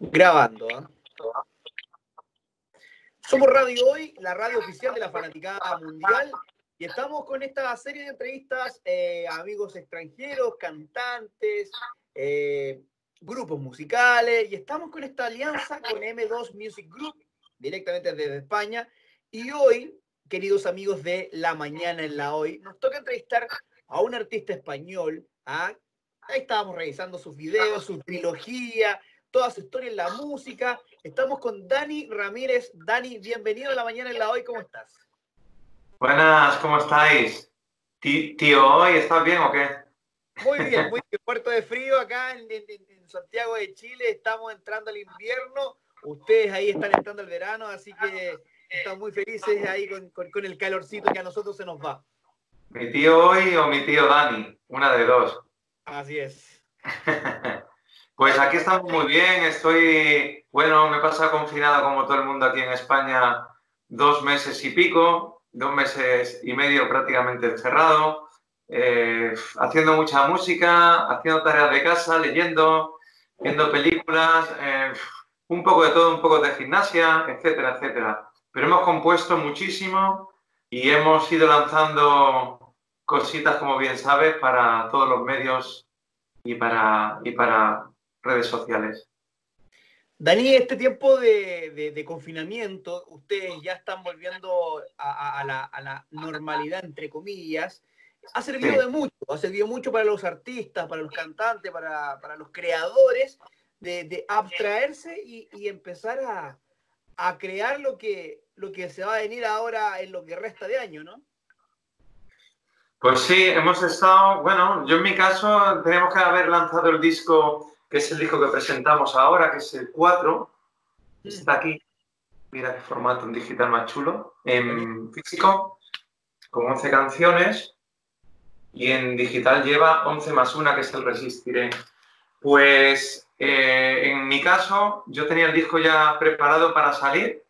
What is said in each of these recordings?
Grabando. ¿ah? Somos Radio Hoy, la radio oficial de la Fanaticada Mundial, y estamos con esta serie de entrevistas eh, a amigos extranjeros, cantantes, eh, grupos musicales, y estamos con esta alianza con M2 Music Group, directamente desde España. Y hoy, queridos amigos de La Mañana en la Hoy, nos toca entrevistar a un artista español. ¿ah? Ahí estábamos revisando sus videos, su trilogía, toda su historia en la música. Estamos con Dani Ramírez. Dani, bienvenido a la mañana en la hoy, ¿cómo estás? Buenas, ¿cómo estáis? Tío, ¿hoy estás bien o qué? Muy bien, muy bien. Puerto de frío acá en, Santiago de Chile. Estamos entrando al invierno. Ustedes ahí están entrando al verano, así que estamos muy felices ahí con, con el calorcito que a nosotros se nos va. ¿Mi tío hoy o mi tío Dani? Una de dos. Así es. Pues aquí estamos muy bien, estoy, bueno, me pasa confinado como todo el mundo aquí en España dos meses y pico, dos meses y medio prácticamente encerrado, eh, haciendo mucha música, haciendo tareas de casa, leyendo, viendo películas, eh, un poco de todo, un poco de gimnasia, etcétera, etcétera. Pero hemos compuesto muchísimo y hemos ido lanzando cositas, como bien sabes, para todos los medios y para, y para redes sociales. Dani, este tiempo de, confinamiento, ustedes ya están volviendo a, la, normalidad, entre comillas, ha servido de mucho, ha servido mucho para los artistas, para los cantantes, para, los creadores, de, abstraerse y, empezar a, crear lo que, lo que se va a venir ahora en lo que resta de año, ¿no? Pues sí, hemos estado, bueno, yo en mi caso tenemos que haber lanzado el disco que es el disco que presentamos ahora, que es el 4. Mm. Está aquí. Mira qué formato en digital más chulo. En físico, con 11 canciones. Y en digital lleva 11 más una, que es el Resistiré. Pues eh, en mi caso, yo tenía el disco ya preparado para salir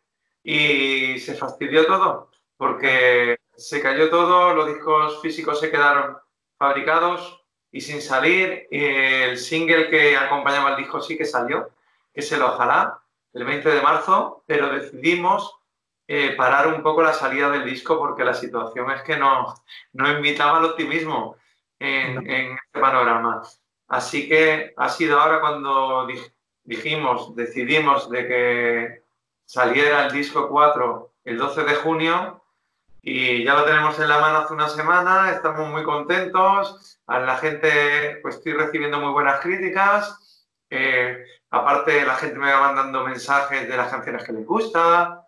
y se fastidió todo, porque se cayó todo, los discos físicos se quedaron fabricados, y sin salir. el single que acompañaba el disco sí que salió, que es el Ojalá, el 20 de marzo, pero decidimos eh, parar un poco la salida del disco porque la situación es que no, no invitaba al optimismo en, este panorama. Así que ha sido ahora cuando dijimos, decidimos de que saliera el disco 4 el 12 de junio y ya lo tenemos en la mano hace una semana, estamos muy contentos, a la gente pues estoy recibiendo muy buenas críticas, eh, aparte la gente me va mandando mensajes de las canciones que les gusta,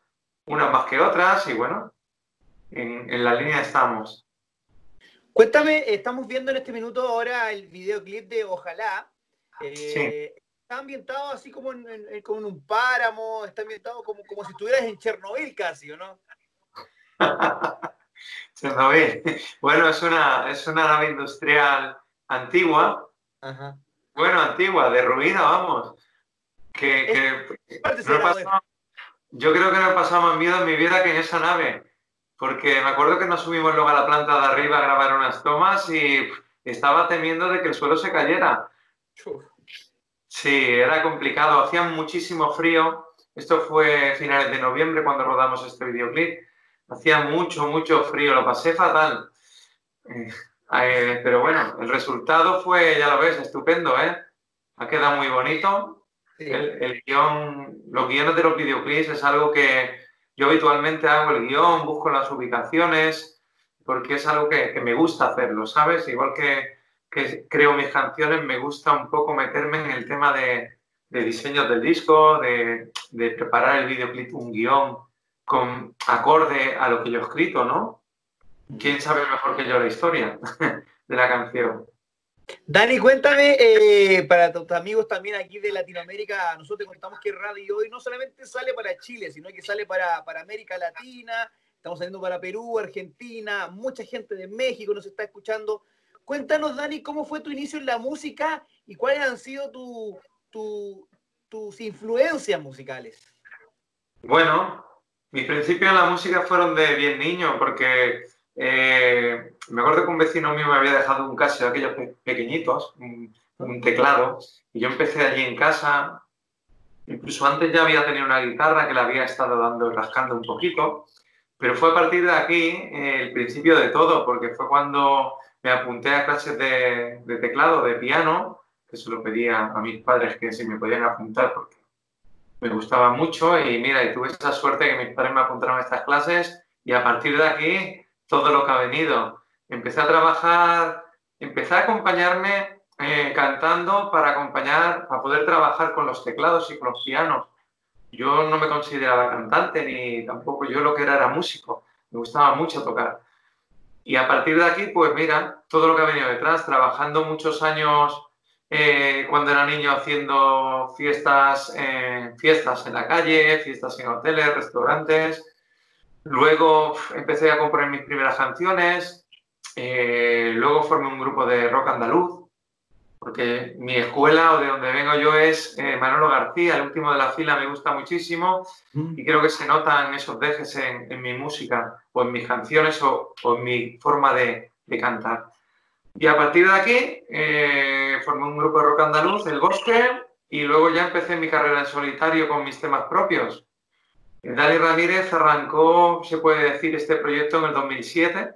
unas más que otras y bueno, en, la línea estamos. Cuéntame, estamos viendo en este minuto ahora el videoclip de Ojalá. Eh, está ambientado así como en, como en, un páramo, está ambientado como, como si estuvieras en Chernobyl casi, ¿o no? Bueno, es una, es una nave industrial antigua. Bueno, antigua, de ruina, vamos. Que, yo creo que no he pasado más miedo en mi vida que en esa nave. Porque me acuerdo que nos subimos luego a la planta de arriba a grabar unas tomas y estaba temiendo de que el suelo se cayera. Sí, era complicado. Hacía muchísimo frío. Esto fue finales de noviembre cuando rodamos este videoclip hacía mucho, mucho frío, lo pasé fatal. Eh, eh, pero bueno, el resultado fue, ya lo ves, estupendo, ¿eh? Ha quedado muy bonito. El, guion, los guiones de los videoclips es algo que yo habitualmente hago el guion, busco las ubicaciones, porque es algo que, me gusta hacerlo, ¿sabes? Igual que, creo mis canciones, me gusta un poco meterme en el tema de, de diseños del disco, de, de preparar el videoclip, un guion, con acorde a lo que yo he escrito, ¿no? ¿Quién sabe mejor que yo la historia de la canción? Dani, cuéntame, eh, para tus amigos también aquí de Latinoamérica, nosotros te contamos que Radio Hoy no solamente sale para Chile, sino que sale para, para América Latina, estamos saliendo para Perú, Argentina, mucha gente de México nos está escuchando. Cuéntanos, Dani, cómo fue tu inicio en la música y cuáles han sido tus influencias musicales. Bueno, mis principios en la música fueron de bien niño, porque eh, me acuerdo que un vecino mío me había dejado un Casio de aquellos pequeñitos, un, teclado, y yo empecé allí en casa. Incluso antes ya había tenido una guitarra que le había estado dando, rascando un poquito, pero fue a partir de aquí eh, el principio de todo, porque fue cuando me apunté a clases de, teclado, de piano, que se lo pedía a mis padres que si me podían apuntar porque me gustaba mucho y mira, y tuve esa suerte que mis padres me apuntaron a estas clases y a partir de aquí todo lo que ha venido. Empecé a trabajar, empecé a acompañarme eh, cantando para acompañar, para poder trabajar con los teclados y con los pianos. Yo no me consideraba cantante ni tampoco yo lo que era era músico. Me gustaba mucho tocar. Y a partir de aquí, pues mira, todo lo que ha venido detrás, trabajando muchos años eh, cuando era niño haciendo fiestas, eh, fiestas en la calle, fiestas en hoteles, restaurantes. Luego empecé a componer mis primeras canciones. luego formé un grupo de rock andaluz porque mi escuela o de donde vengo yo es eh, Manolo García, el último de la fila me gusta muchísimo mm. y creo que se notan esos dejes en, mi música o en mis canciones o, en mi forma de, cantar. Y a partir de aquí eh, formé un grupo de rock andaluz, El Bosque, y luego ya empecé mi carrera en solitario con mis temas propios. Dani Ramírez arrancó, se puede decir, este proyecto en el 2007,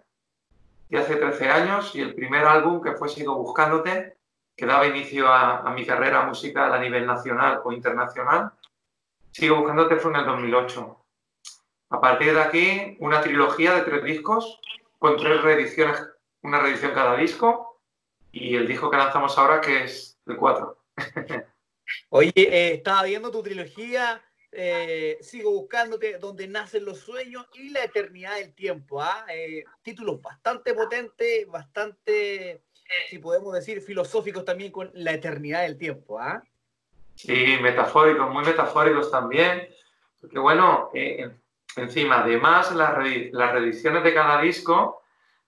y hace 13 años, y el primer álbum que fue Sigo Buscándote, que daba inicio a, mi carrera musical a nivel nacional o internacional. Sigo buscándote fue en el 2008. A partir de aquí, una trilogía de tres discos con tres reediciones, una reedición cada disco y el disco que lanzamos ahora que es el 4. Oye, eh, estaba viendo tu trilogía, eh, sigo buscándote, donde nacen los sueños y la eternidad del tiempo. ¿ah? Eh, títulos bastante potentes, bastante si podemos decir, filosóficos también con la eternidad del tiempo, ¿ah? Sí, metafóricos, muy metafóricos también. Porque bueno, eh, encima, además, las, las reediciones de cada disco,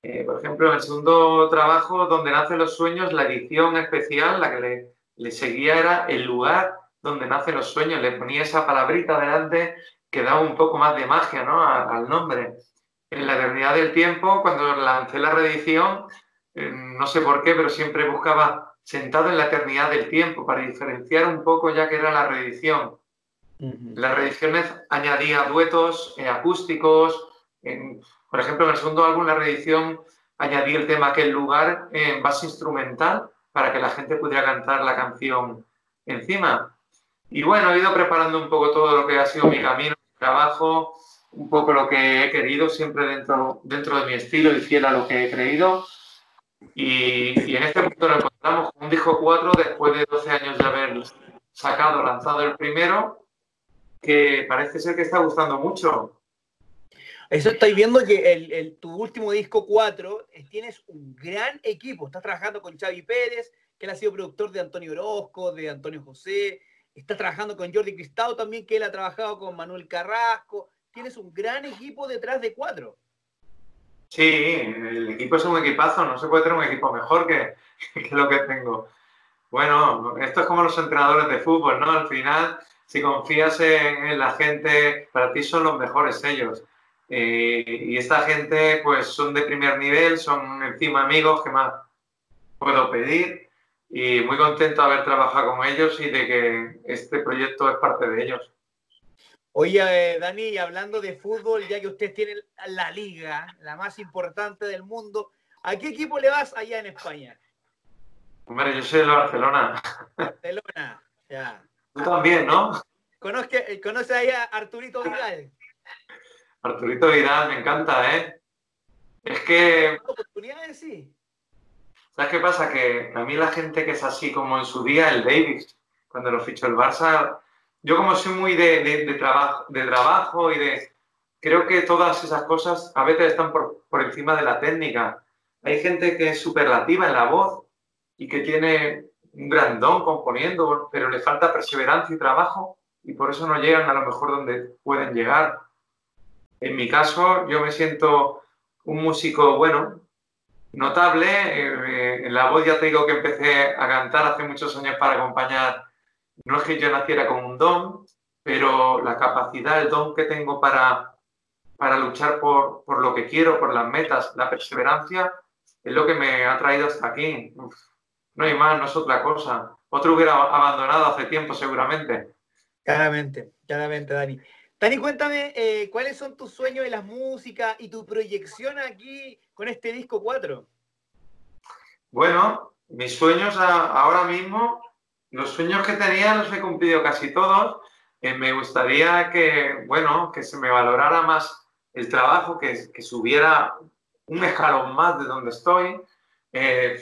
eh, por ejemplo, en el segundo trabajo, donde nacen los sueños, la edición especial, la que le, seguía era el lugar donde nacen los sueños. Le ponía esa palabrita delante que daba un poco más de magia ¿no? al nombre. En la eternidad del tiempo, cuando lancé la reedición, eh, no sé por qué, pero siempre buscaba sentado en la eternidad del tiempo para diferenciar un poco ya que era la reedición. Las reediciones añadía duetos eh, acústicos. Por ejemplo, en el segundo álbum, la reedición añadí el tema Aquel lugar en base instrumental para que la gente pudiera cantar la canción encima. Y bueno, he ido preparando un poco todo lo que ha sido mi camino, mi trabajo, un poco lo que he querido, siempre dentro, dentro de mi estilo y fiel a lo que he creído. Y, en este punto nos encontramos con un disco 4 después de 12 años de haber sacado, lanzado el primero, que parece ser que está gustando mucho. Eso estáis viendo que tu último disco 4 eh, tienes un gran equipo. Estás trabajando con Xavi Pérez, que él ha sido productor de Antonio Orozco, de Antonio José. Estás trabajando con Jordi Cristao también, que él ha trabajado con Manuel Carrasco. Tienes un gran equipo detrás de 4. Sí, el equipo es un equipazo, no se puede tener un equipo mejor que, lo que tengo. Bueno, esto es como los entrenadores de fútbol, ¿no? Al final, si confías en, la gente, para ti son los mejores ellos. Eh, y esta gente, pues son de primer nivel, son encima amigos que más puedo pedir. Y muy contento de haber trabajado con ellos y de que este proyecto es parte de ellos. Oye, eh, Dani, hablando de fútbol, ya que usted tiene la liga, la más importante del mundo, ¿a qué equipo le vas allá en España? Hombre, yo soy de Barcelona. Barcelona, ya. Tú también, ¿no? ¿Conoce, ¿Conoce ahí a Arturito Vidal? Arturito Vidal, me encanta, ¿eh? Es que... Oportunidades, sí. ¿Sabes qué pasa? Que a mí la gente que es así como en su día, el Davis, cuando lo fichó el Barça, yo como soy muy de, trabajo, de trabajo y de... Creo que todas esas cosas a veces están por, encima de la técnica. Hay gente que es superlativa en la voz y que tiene un gran don componiendo, pero le falta perseverancia y trabajo y por eso no llegan a lo mejor donde pueden llegar. En mi caso, yo me siento un músico, bueno, notable. Eh, en la voz ya te digo que empecé a cantar hace muchos años para acompañar no es que yo naciera con un don, pero la capacidad, el don que tengo para, para luchar por, lo que quiero, por las metas, la perseverancia, es lo que me ha traído hasta aquí. no hay más, no es otra cosa. Otro hubiera abandonado hace tiempo seguramente. Claramente, claramente, Dani. Dani, cuéntame, eh, ¿cuáles son tus sueños en la música y tu proyección aquí con este disco 4? Bueno, mis sueños ahora mismo, los sueños que tenía los he cumplido casi todos. Eh, me gustaría que, bueno, que se me valorara más el trabajo, que, que subiera un escalón más de donde estoy. Eh,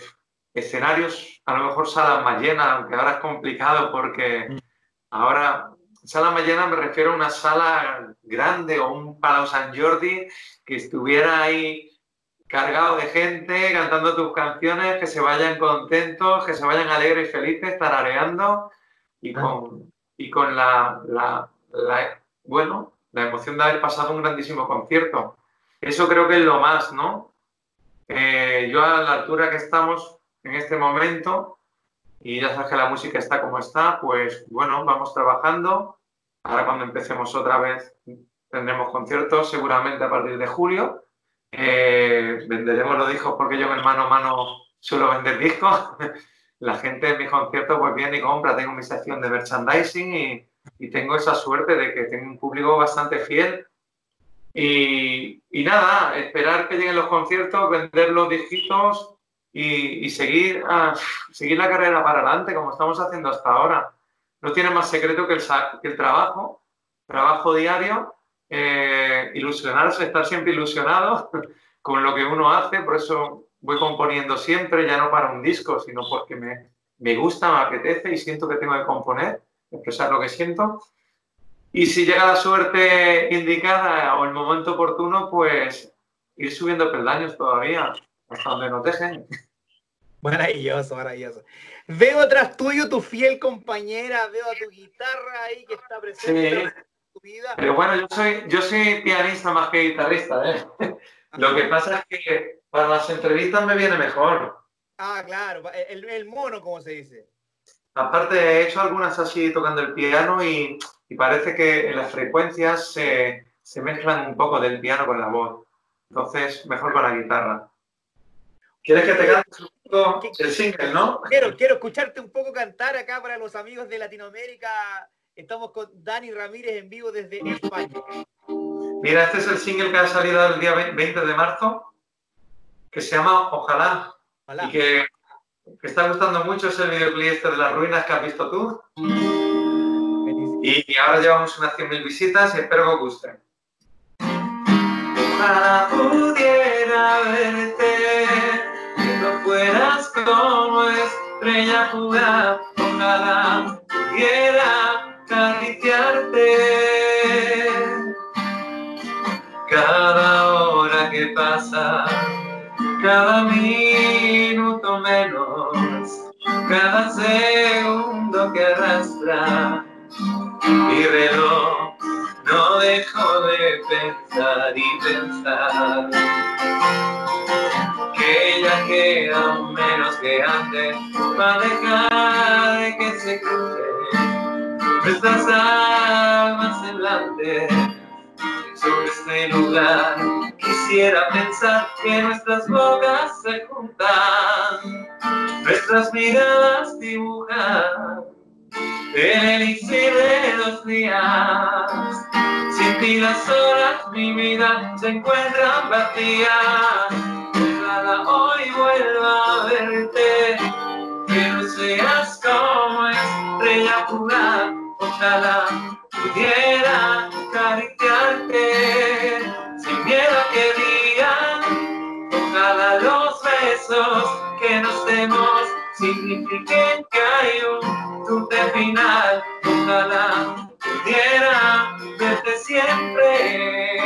escenarios, a lo mejor salas más llenas, aunque ahora es complicado porque mm. ahora sala llena me refiero a una sala grande o un Palau San Jordi que estuviera ahí cargado de gente cantando tus canciones, que se vayan contentos, que se vayan alegres y felices, tarareando y con, y con la, la, bueno, la emoción de haber pasado un grandísimo concierto. Eso creo que es lo más, ¿no? Eh, yo a la altura que estamos en este momento, y ya sabes que la música está como está, pues bueno, vamos trabajando. Ahora cuando empecemos otra vez tendremos conciertos seguramente a partir de julio. Eh, venderemos los discos porque yo en mano a mano suelo vender discos. la gente en mis conciertos pues viene y compra. Tengo mi sección de merchandising y, y tengo esa suerte de que tengo un público bastante fiel. Y, y, nada, esperar que lleguen los conciertos, vender los disquitos y, seguir, ah, seguir la carrera para adelante como estamos haciendo hasta ahora. No tiene más secreto que el, trabajo, trabajo diario, eh, ilusionarse, estar siempre ilusionado con lo que uno hace, por eso voy componiendo siempre, ya no para un disco, sino porque me, me gusta, me apetece y siento que tengo que componer, expresar lo que siento. Y si llega la suerte indicada o el momento oportuno, pues ir subiendo peldaños todavía hasta donde nos dejen. Maravilloso, maravilloso. Veo tras tuyo tu fiel compañera, veo a tu guitarra ahí que está presente en tu vida. Pero bueno, yo soy, yo soy pianista más que guitarrista, ¿eh? Lo que pasa es que para las entrevistas me viene mejor. Ah, claro, el, mono, como se dice. Aparte, he hecho algunas así tocando el piano y, parece que las frecuencias se, se mezclan un poco del piano con la voz. Entonces, mejor con la guitarra. ¿Quieres que te cante un poco el single, no? Quiero, quiero escucharte un poco cantar acá para los amigos de Latinoamérica. Estamos con Dani Ramírez en vivo desde España. Mira, este es el single que ha salido el día 20 de marzo, que se llama Ojalá. Y que, que, está gustando mucho ese videoclip este de las ruinas que has visto tú. Y ahora llevamos unas 100.000 visitas y espero que os guste. Ojalá pudiera verte como estrella fugaz, ojalá pudiera acariciarte. Cada hora que pasa, cada minuto menos, cada segundo que arrastra mi reloj, no dejo de pensar y pensar que ya queda menos que antes para dejar que se crucen nuestras almas delante sobre este lugar. Quisiera pensar que nuestras bocas se juntan, nuestras miradas dibujan el elixir de los días. Sin ti las horas, mi vida se encuentran vacías hoy vuelva a verte, que no seas como estrella pura, ojalá pudiera acariciarte, sin miedo que digan, ojalá los besos que nos demos signifiquen que hay un punto final, ojalá pudiera verte siempre.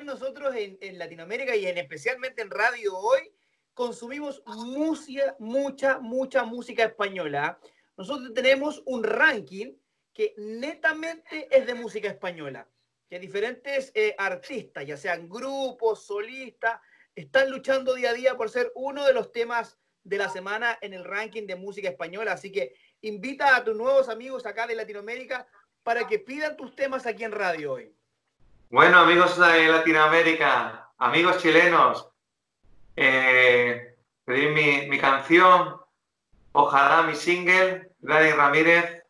Nosotros en, Latinoamérica y en especialmente en radio hoy consumimos música, mucha, mucha música española. Nosotros tenemos un ranking que netamente es de música española, que diferentes eh, artistas, ya sean grupos, solistas, están luchando día a día por ser uno de los temas de la semana en el ranking de música española. Así que invita a tus nuevos amigos acá de Latinoamérica para que pidan tus temas aquí en radio hoy. Bueno, amigos de Latinoamérica, amigos chilenos, eh, mi, mi, canción, ojalá mi single, Dani Ramírez.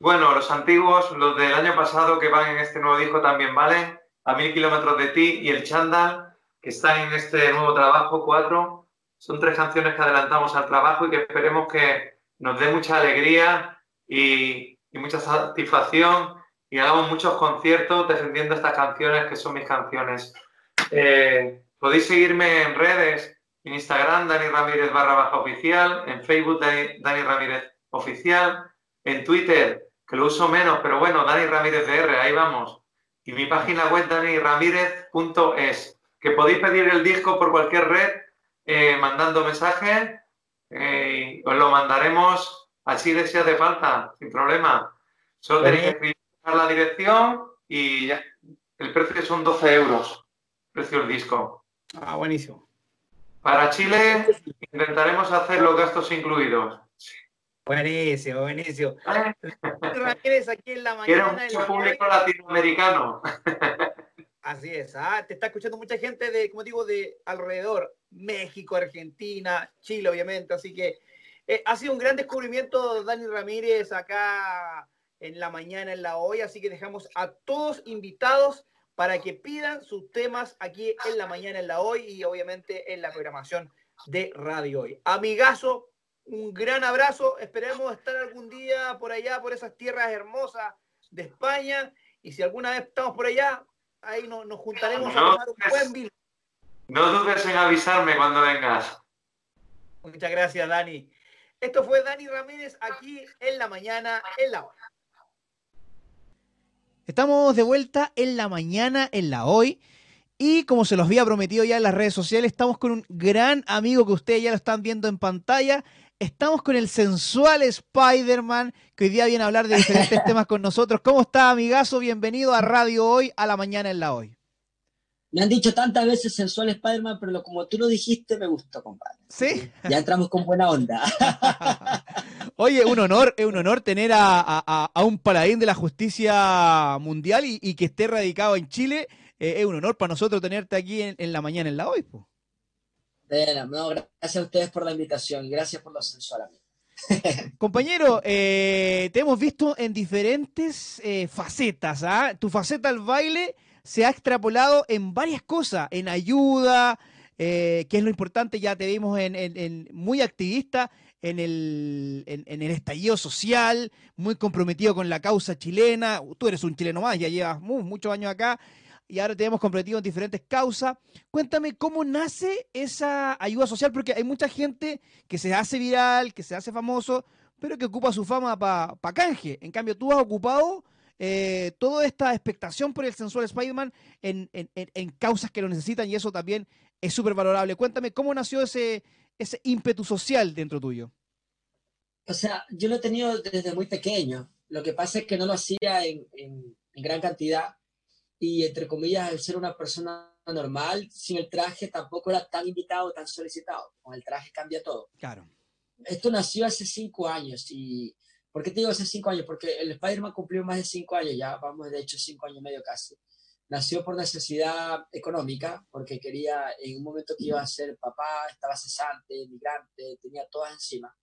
Bueno, los antiguos, los del año pasado que van en este nuevo disco también valen, A mil kilómetros de ti y El Chandal, que están en este nuevo trabajo, cuatro. Son tres canciones que adelantamos al trabajo y que esperemos que nos dé mucha alegría y, y mucha satisfacción y hagamos muchos conciertos defendiendo estas canciones que son mis canciones. Eh, podéis seguirme en redes, en Instagram, Dani Ramírez barra baja oficial, en Facebook, Dani, Ramírez oficial, en Twitter, que lo uso menos, pero bueno, Dani Ramírez DR, ahí vamos. Y mi página web, daniramírez.es, que podéis pedir el disco por cualquier red eh, mandando mensajes eh, os lo mandaremos así de si hace falta, sin problema. Solo tenéis que escribir la dirección y ya. El precio son 12 euros, precio del disco. Ah, buenísimo. Para Chile intentaremos hacer los gastos incluidos. Buenísimo, buenísimo. aquí en la mañana. Quiero mucho público latinoamericano. Así es, ah, te está escuchando mucha gente de, como digo, de alrededor, México, Argentina, Chile, obviamente. Así que eh, ha sido un gran descubrimiento, Dani Ramírez, acá en la mañana, en la hoy, así que dejamos a todos invitados para que pidan sus temas aquí en la mañana, en la hoy y obviamente en la programación de Radio Hoy. Amigazo, un gran abrazo, esperemos estar algún día por allá, por esas tierras hermosas de España y si alguna vez estamos por allá, ahí nos, juntaremos a tomar un buen vino. No dudes en avisarme cuando vengas. Muchas gracias, Dani. Esto fue Dani Ramírez aquí en la mañana, en la hora. Estamos de vuelta en la mañana, en la hoy. Y como se los había prometido ya en las redes sociales, estamos con un gran amigo que ustedes ya lo están viendo en pantalla. Estamos con el sensual Spider-Man, que hoy día viene a hablar de diferentes temas con nosotros. ¿Cómo está, amigazo? Bienvenido a Radio Hoy, a la mañana en la hoy. Me han dicho tantas veces sensual Spider-Man, pero como tú lo dijiste, me gustó, compadre. Sí. Ya entramos con buena onda. Oye, un honor, es un honor tener a, un paladín de la justicia mundial y, que esté radicado en Chile. Eh, es un honor para nosotros tenerte aquí en, la mañana, en la hoy. gracias a ustedes por la invitación y gracias por lo sensual a mí. Compañero, eh, te hemos visto en diferentes eh, facetas. ¿ah? Tu faceta al baile se ha extrapolado en varias cosas, en ayuda, eh, que es lo importante, ya te vimos en, muy activista en el, en, el estallido social, muy comprometido con la causa chilena. Tú eres un chileno más, ya llevas muchos años acá y ahora te hemos comprometido en diferentes causas. Cuéntame cómo nace esa ayuda social, porque hay mucha gente que se hace viral, que se hace famoso, pero que ocupa su fama para pa canje. En cambio, tú has ocupado eh, toda esta expectación por el sensual Spider-Man en, causas que lo necesitan y eso también es súper valorable. Cuéntame, ¿cómo nació ese, ese ímpetu social dentro tuyo? O sea, yo lo he tenido desde muy pequeño. Lo que pasa es que no lo hacía en, gran cantidad y, entre comillas, al ser una persona normal, sin el traje tampoco era tan invitado, tan solicitado. Con el traje cambia todo. Claro. Esto nació hace cinco años y ¿Por qué te digo hace cinco años? Porque el Spider-Man cumplió más de cinco años, ya vamos de hecho cinco años y medio casi. Nació por necesidad económica, porque quería, en un momento que iba a ser papá, estaba cesante, migrante, tenía todas encima.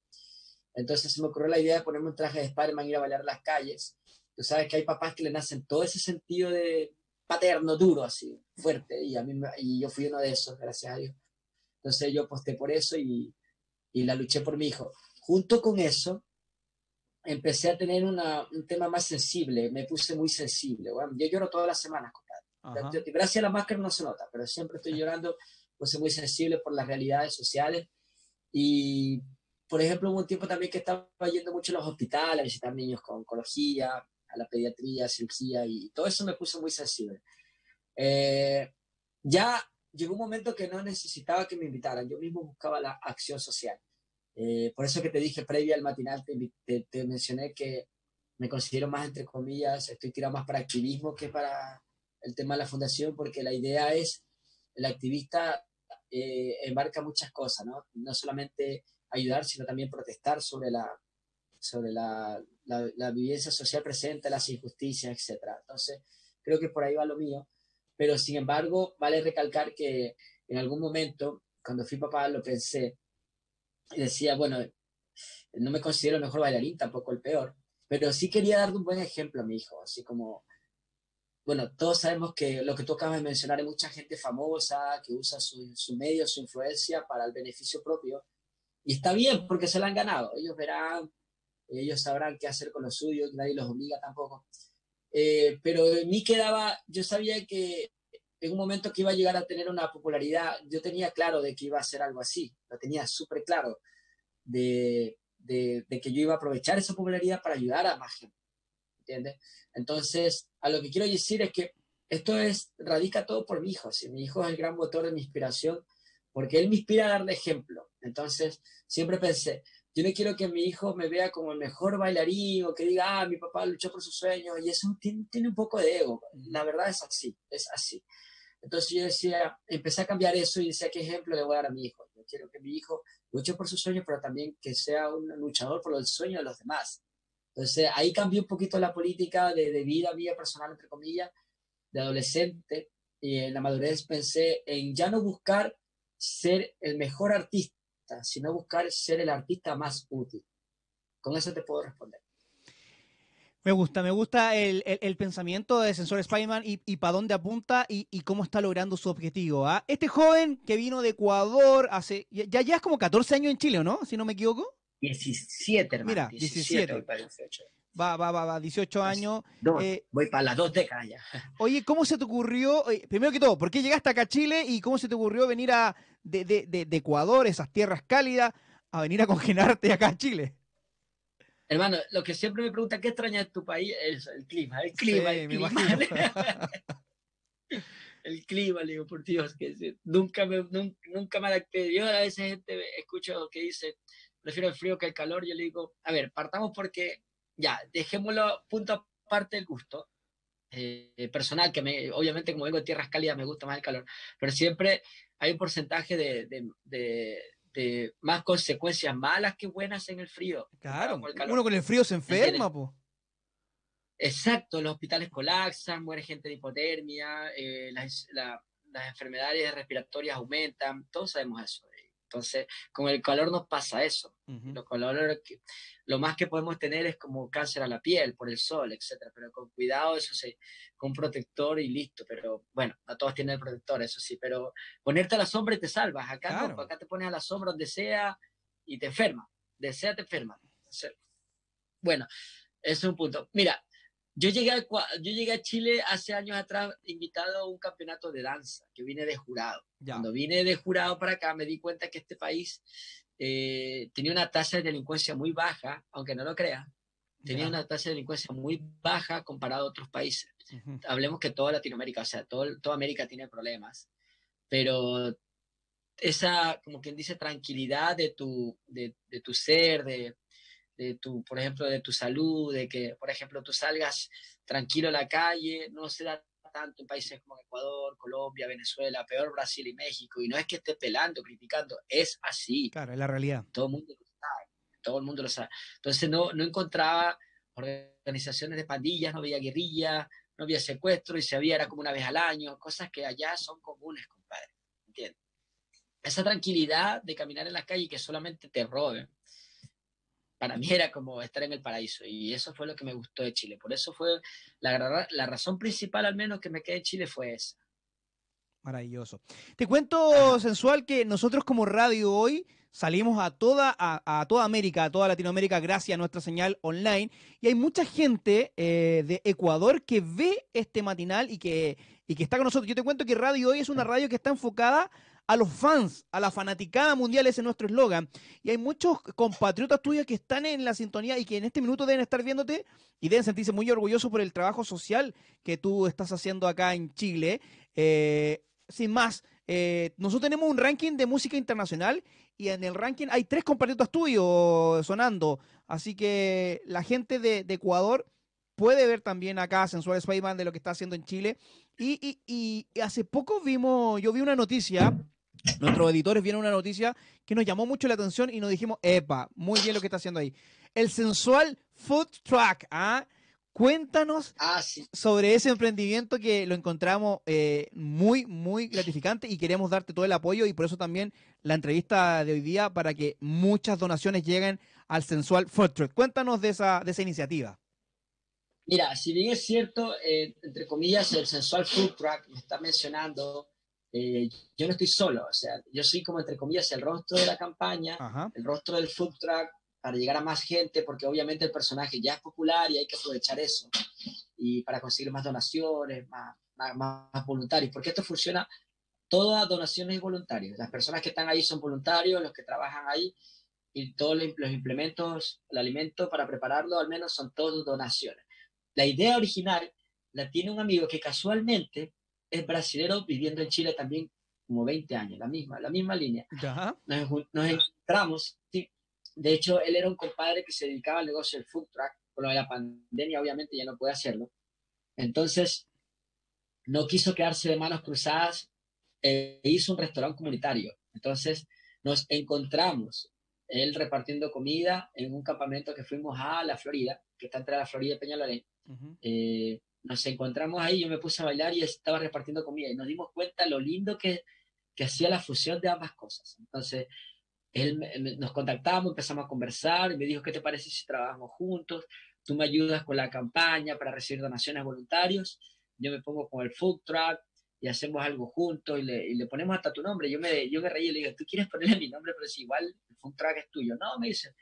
Entonces se me ocurrió la idea de ponerme un traje de Spider-Man y ir a bailar las calles. Tú sabes que hay papás que le nacen todo ese sentido de paterno, duro, así, fuerte, y, a mí, y yo fui uno de esos, gracias a Dios. Entonces yo posté por eso y, y la luché por mi hijo. Junto con eso, empecé a tener una, un tema más sensible, me puse muy sensible. yo lloro todas las semanas, compadre. Gracias a la máscara no se nota, pero siempre estoy llorando, puse muy sensible por las realidades sociales y por ejemplo, hubo un tiempo también que estaba yendo mucho a los hospitales a visitar niños con oncología, a la pediatría, cirugía y todo eso me puso muy sensible. Eh, ya llegó un momento que no necesitaba que me invitaran, yo mismo buscaba la acción social. Eh, por eso que te dije previa al matinal, te, mencioné que me considero más, entre comillas, estoy tirado más para activismo que para el tema de la fundación, porque la idea es, el activista eh, embarca muchas cosas, ¿no? No solamente ayudar, sino también protestar sobre la, sobre la, la, la vivencia social presente, las injusticias, etc. Entonces, creo que por ahí va lo mío. Pero, sin embargo, vale recalcar que en algún momento, cuando fui papá, lo pensé decía, bueno, no me considero el mejor bailarín, tampoco el peor, pero sí quería darle un buen ejemplo a mi hijo, así como, bueno, todos sabemos que lo que tú acabas de mencionar, hay mucha gente famosa que usa su, su medio, su influencia para el beneficio propio, y está bien porque se la han ganado, ellos verán, ellos sabrán qué hacer con los suyos, nadie los obliga tampoco. Eh, pero en mí quedaba, yo sabía que en un momento que iba a llegar a tener una popularidad, yo tenía claro de que iba a ser algo así, lo tenía súper claro, de, de, que yo iba a aprovechar esa popularidad para ayudar a más gente, ¿entiendes? Entonces, a lo que quiero decir es que esto es, radica todo por mi hijo, mi hijo es el gran motor de mi inspiración, porque él me inspira a darle ejemplo. Entonces, siempre pensé, yo no quiero que mi hijo me vea como el mejor bailarín o que diga, ah, mi papá luchó por sus sueños y eso tiene, tiene un poco de ego. La verdad es así, es así. Entonces yo decía, empecé a cambiar eso y decía, ¿qué ejemplo le voy a dar a mi hijo? Yo quiero que mi hijo luche por sus sueños, pero también que sea un luchador por los sueños de los demás. Entonces ahí cambió un poquito la política de, de vida personal, entre comillas, de adolescente. Y en la madurez pensé en ya no buscar ser el mejor artista, sino buscar ser el artista más útil. Con eso te puedo responder. Me gusta, me gusta el, pensamiento de Sensor Spiderman y, y para dónde apunta y, cómo está logrando su objetivo. ¿ah? Este joven que vino de Ecuador hace. Ya, ya es como 14 años en Chile, ¿no? Si no me equivoco. 17, hermano. Mira, 17. Va, va, va, va, 18 años. Eh, voy para las dos décadas ya. Oye, ¿cómo se te ocurrió? primero que todo, ¿por qué llegaste acá a Chile y cómo se te ocurrió venir a, de, de, de, Ecuador, esas tierras cálidas, a venir a congelarte acá a Chile? Hermano, lo que siempre me pregunta, ¿qué extraña de tu país? Es el clima, el clima, el clima. el clima, le digo, por Dios, que nunca me, nunca, me adapté. Yo a veces gente escucho que dice, prefiero el frío que el calor, yo le digo, a ver, partamos porque, ya, dejémoslo punto aparte del gusto. Eh, personal, que me, obviamente como vengo de tierras cálidas me gusta más el calor, pero siempre hay un porcentaje de, de, más consecuencias malas que buenas en el frío. Claro, uno con el frío se enferma, pues. Exacto, los hospitales colapsan, muere gente de hipotermia, eh, las, las enfermedades respiratorias aumentan, todos sabemos eso. Entonces, con el calor nos pasa eso. Lo, lo más que podemos tener es como cáncer a la piel por el sol, etcétera. Pero con cuidado, eso sí, con protector y listo. Pero bueno, a todos tienen el protector, eso sí. Pero ponerte a la sombra y te salvas. Acá no, acá te pones a la sombra donde sea y te enferma. Desea te enferma. bueno, ese es un punto. Mira, yo llegué, a, yo llegué a Chile hace años atrás invitado a un campeonato de danza, que vine de jurado. Cuando vine de jurado para acá me di cuenta que este país eh, tenía una tasa de delincuencia muy baja, aunque no lo crea. Tenía una tasa de delincuencia muy baja comparado a otros países. Hablemos que toda Latinoamérica, o sea, todo, toda América tiene problemas, pero esa, como quien dice, tranquilidad de tu, de, de tu ser, de, de tu, por ejemplo, de tu salud, de que, por ejemplo, tú salgas tranquilo a la calle, no se da tanto en países como Ecuador, Colombia, Venezuela, peor Brasil y México, y no es que esté pelando, criticando, es así. Claro, es la realidad. Todo el mundo lo sabe, todo el mundo lo sabe. Entonces no, no encontraba organizaciones de pandillas, no había guerrilla, no había secuestro, y si había era como una vez al año, cosas que allá son comunes, compadre, ¿entiendes? Esa tranquilidad de caminar en la calle y que solamente te roben, para mí era como estar en el paraíso y eso fue lo que me gustó de Chile. Por eso fue la, la razón principal al menos que me quedé en Chile fue esa. Maravilloso. Te cuento, Sensual, que nosotros como radio hoy salimos a toda, a, toda América, a toda Latinoamérica, gracias a nuestra señal online. Y hay mucha gente eh, de Ecuador que ve este matinal y que, y que está con nosotros. Yo te cuento que Radio Hoy es una radio que está enfocada a los fans, a la fanaticada mundial, ese es nuestro eslogan. Y hay muchos compatriotas tuyos que están en la sintonía y que en este minuto deben estar viéndote y deben sentirse muy orgullosos por el trabajo social que tú estás haciendo acá en Chile. Eh, sin más, eh, nosotros tenemos un ranking de música internacional y en el ranking hay tres compatriotas tuyos sonando. Así que la gente de, Ecuador puede ver también acá Sensual Spider-Man de lo que está haciendo en Chile. Y, y, hace poco vimos, yo vi una noticia Nuestros editores vieron una noticia que nos llamó mucho la atención y nos dijimos, epa, muy bien lo que está haciendo ahí. El sensual food truck, ¿ah? Cuéntanos ah, sobre ese emprendimiento que lo encontramos eh, muy, muy gratificante y queremos darte todo el apoyo y por eso también la entrevista de hoy día para que muchas donaciones lleguen al Sensual Food Truck. Cuéntanos de esa, de esa iniciativa. Mira, si bien es cierto, eh, entre comillas, el Sensual Food Truck me está mencionando eh, yo no estoy solo, o sea, yo soy como entre comillas el rostro de la campaña, el rostro del food truck para llegar a más gente, porque obviamente el personaje ya es popular y hay que aprovechar eso, y para conseguir más donaciones, más, más, voluntarios, porque esto funciona, todas donaciones y voluntarios, las personas que están ahí son voluntarios, los que trabajan ahí, y todos los implementos, el alimento para prepararlo al menos son todos donaciones. La idea original la tiene un amigo que casualmente es brasilero viviendo en Chile también como 20 años, la misma, la misma línea. Nos, encontramos, sí. De hecho, él era un compadre que se dedicaba al negocio del food truck, con lo de la pandemia obviamente ya no puede hacerlo. Entonces, no quiso quedarse de manos cruzadas e hizo un restaurante comunitario. Entonces, nos encontramos, él repartiendo comida en un campamento que fuimos a la Florida, que está entre la Florida y Peñalolén nos encontramos ahí, yo me puse a bailar y estaba repartiendo comida y nos dimos cuenta lo lindo que, que hacía la fusión de ambas cosas. Entonces, él, nos contactamos, empezamos a conversar y me dijo, ¿qué te parece si trabajamos juntos? Tú me ayudas con la campaña para recibir donaciones voluntarios, yo me pongo con el food truck y hacemos algo juntos y le, y le ponemos hasta tu nombre. Yo me, yo me reí y le digo, ¿tú quieres ponerle mi nombre? Pero es igual, el food truck es tuyo. No, me dice,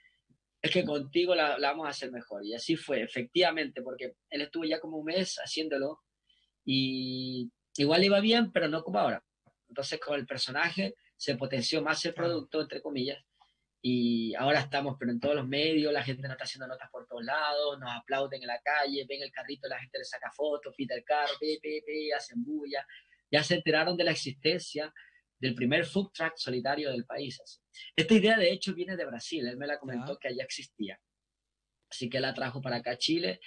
es que contigo la, vamos a hacer mejor. Y así fue, efectivamente, porque él estuvo ya como un mes haciéndolo y igual iba bien, pero no como ahora. Entonces con el personaje se potenció más el producto, entre comillas, y ahora estamos, pero en todos los medios, la gente nos está haciendo notas por todos lados, nos aplauden en la calle, ven el carrito, la gente le saca fotos, pita el carro, pe, hacen bulla, ya se enteraron de la existencia del primer food truck solitario del país. Esta idea, de hecho, viene de Brasil. Él me la comentó que allá existía. Así que la trajo para acá a Chile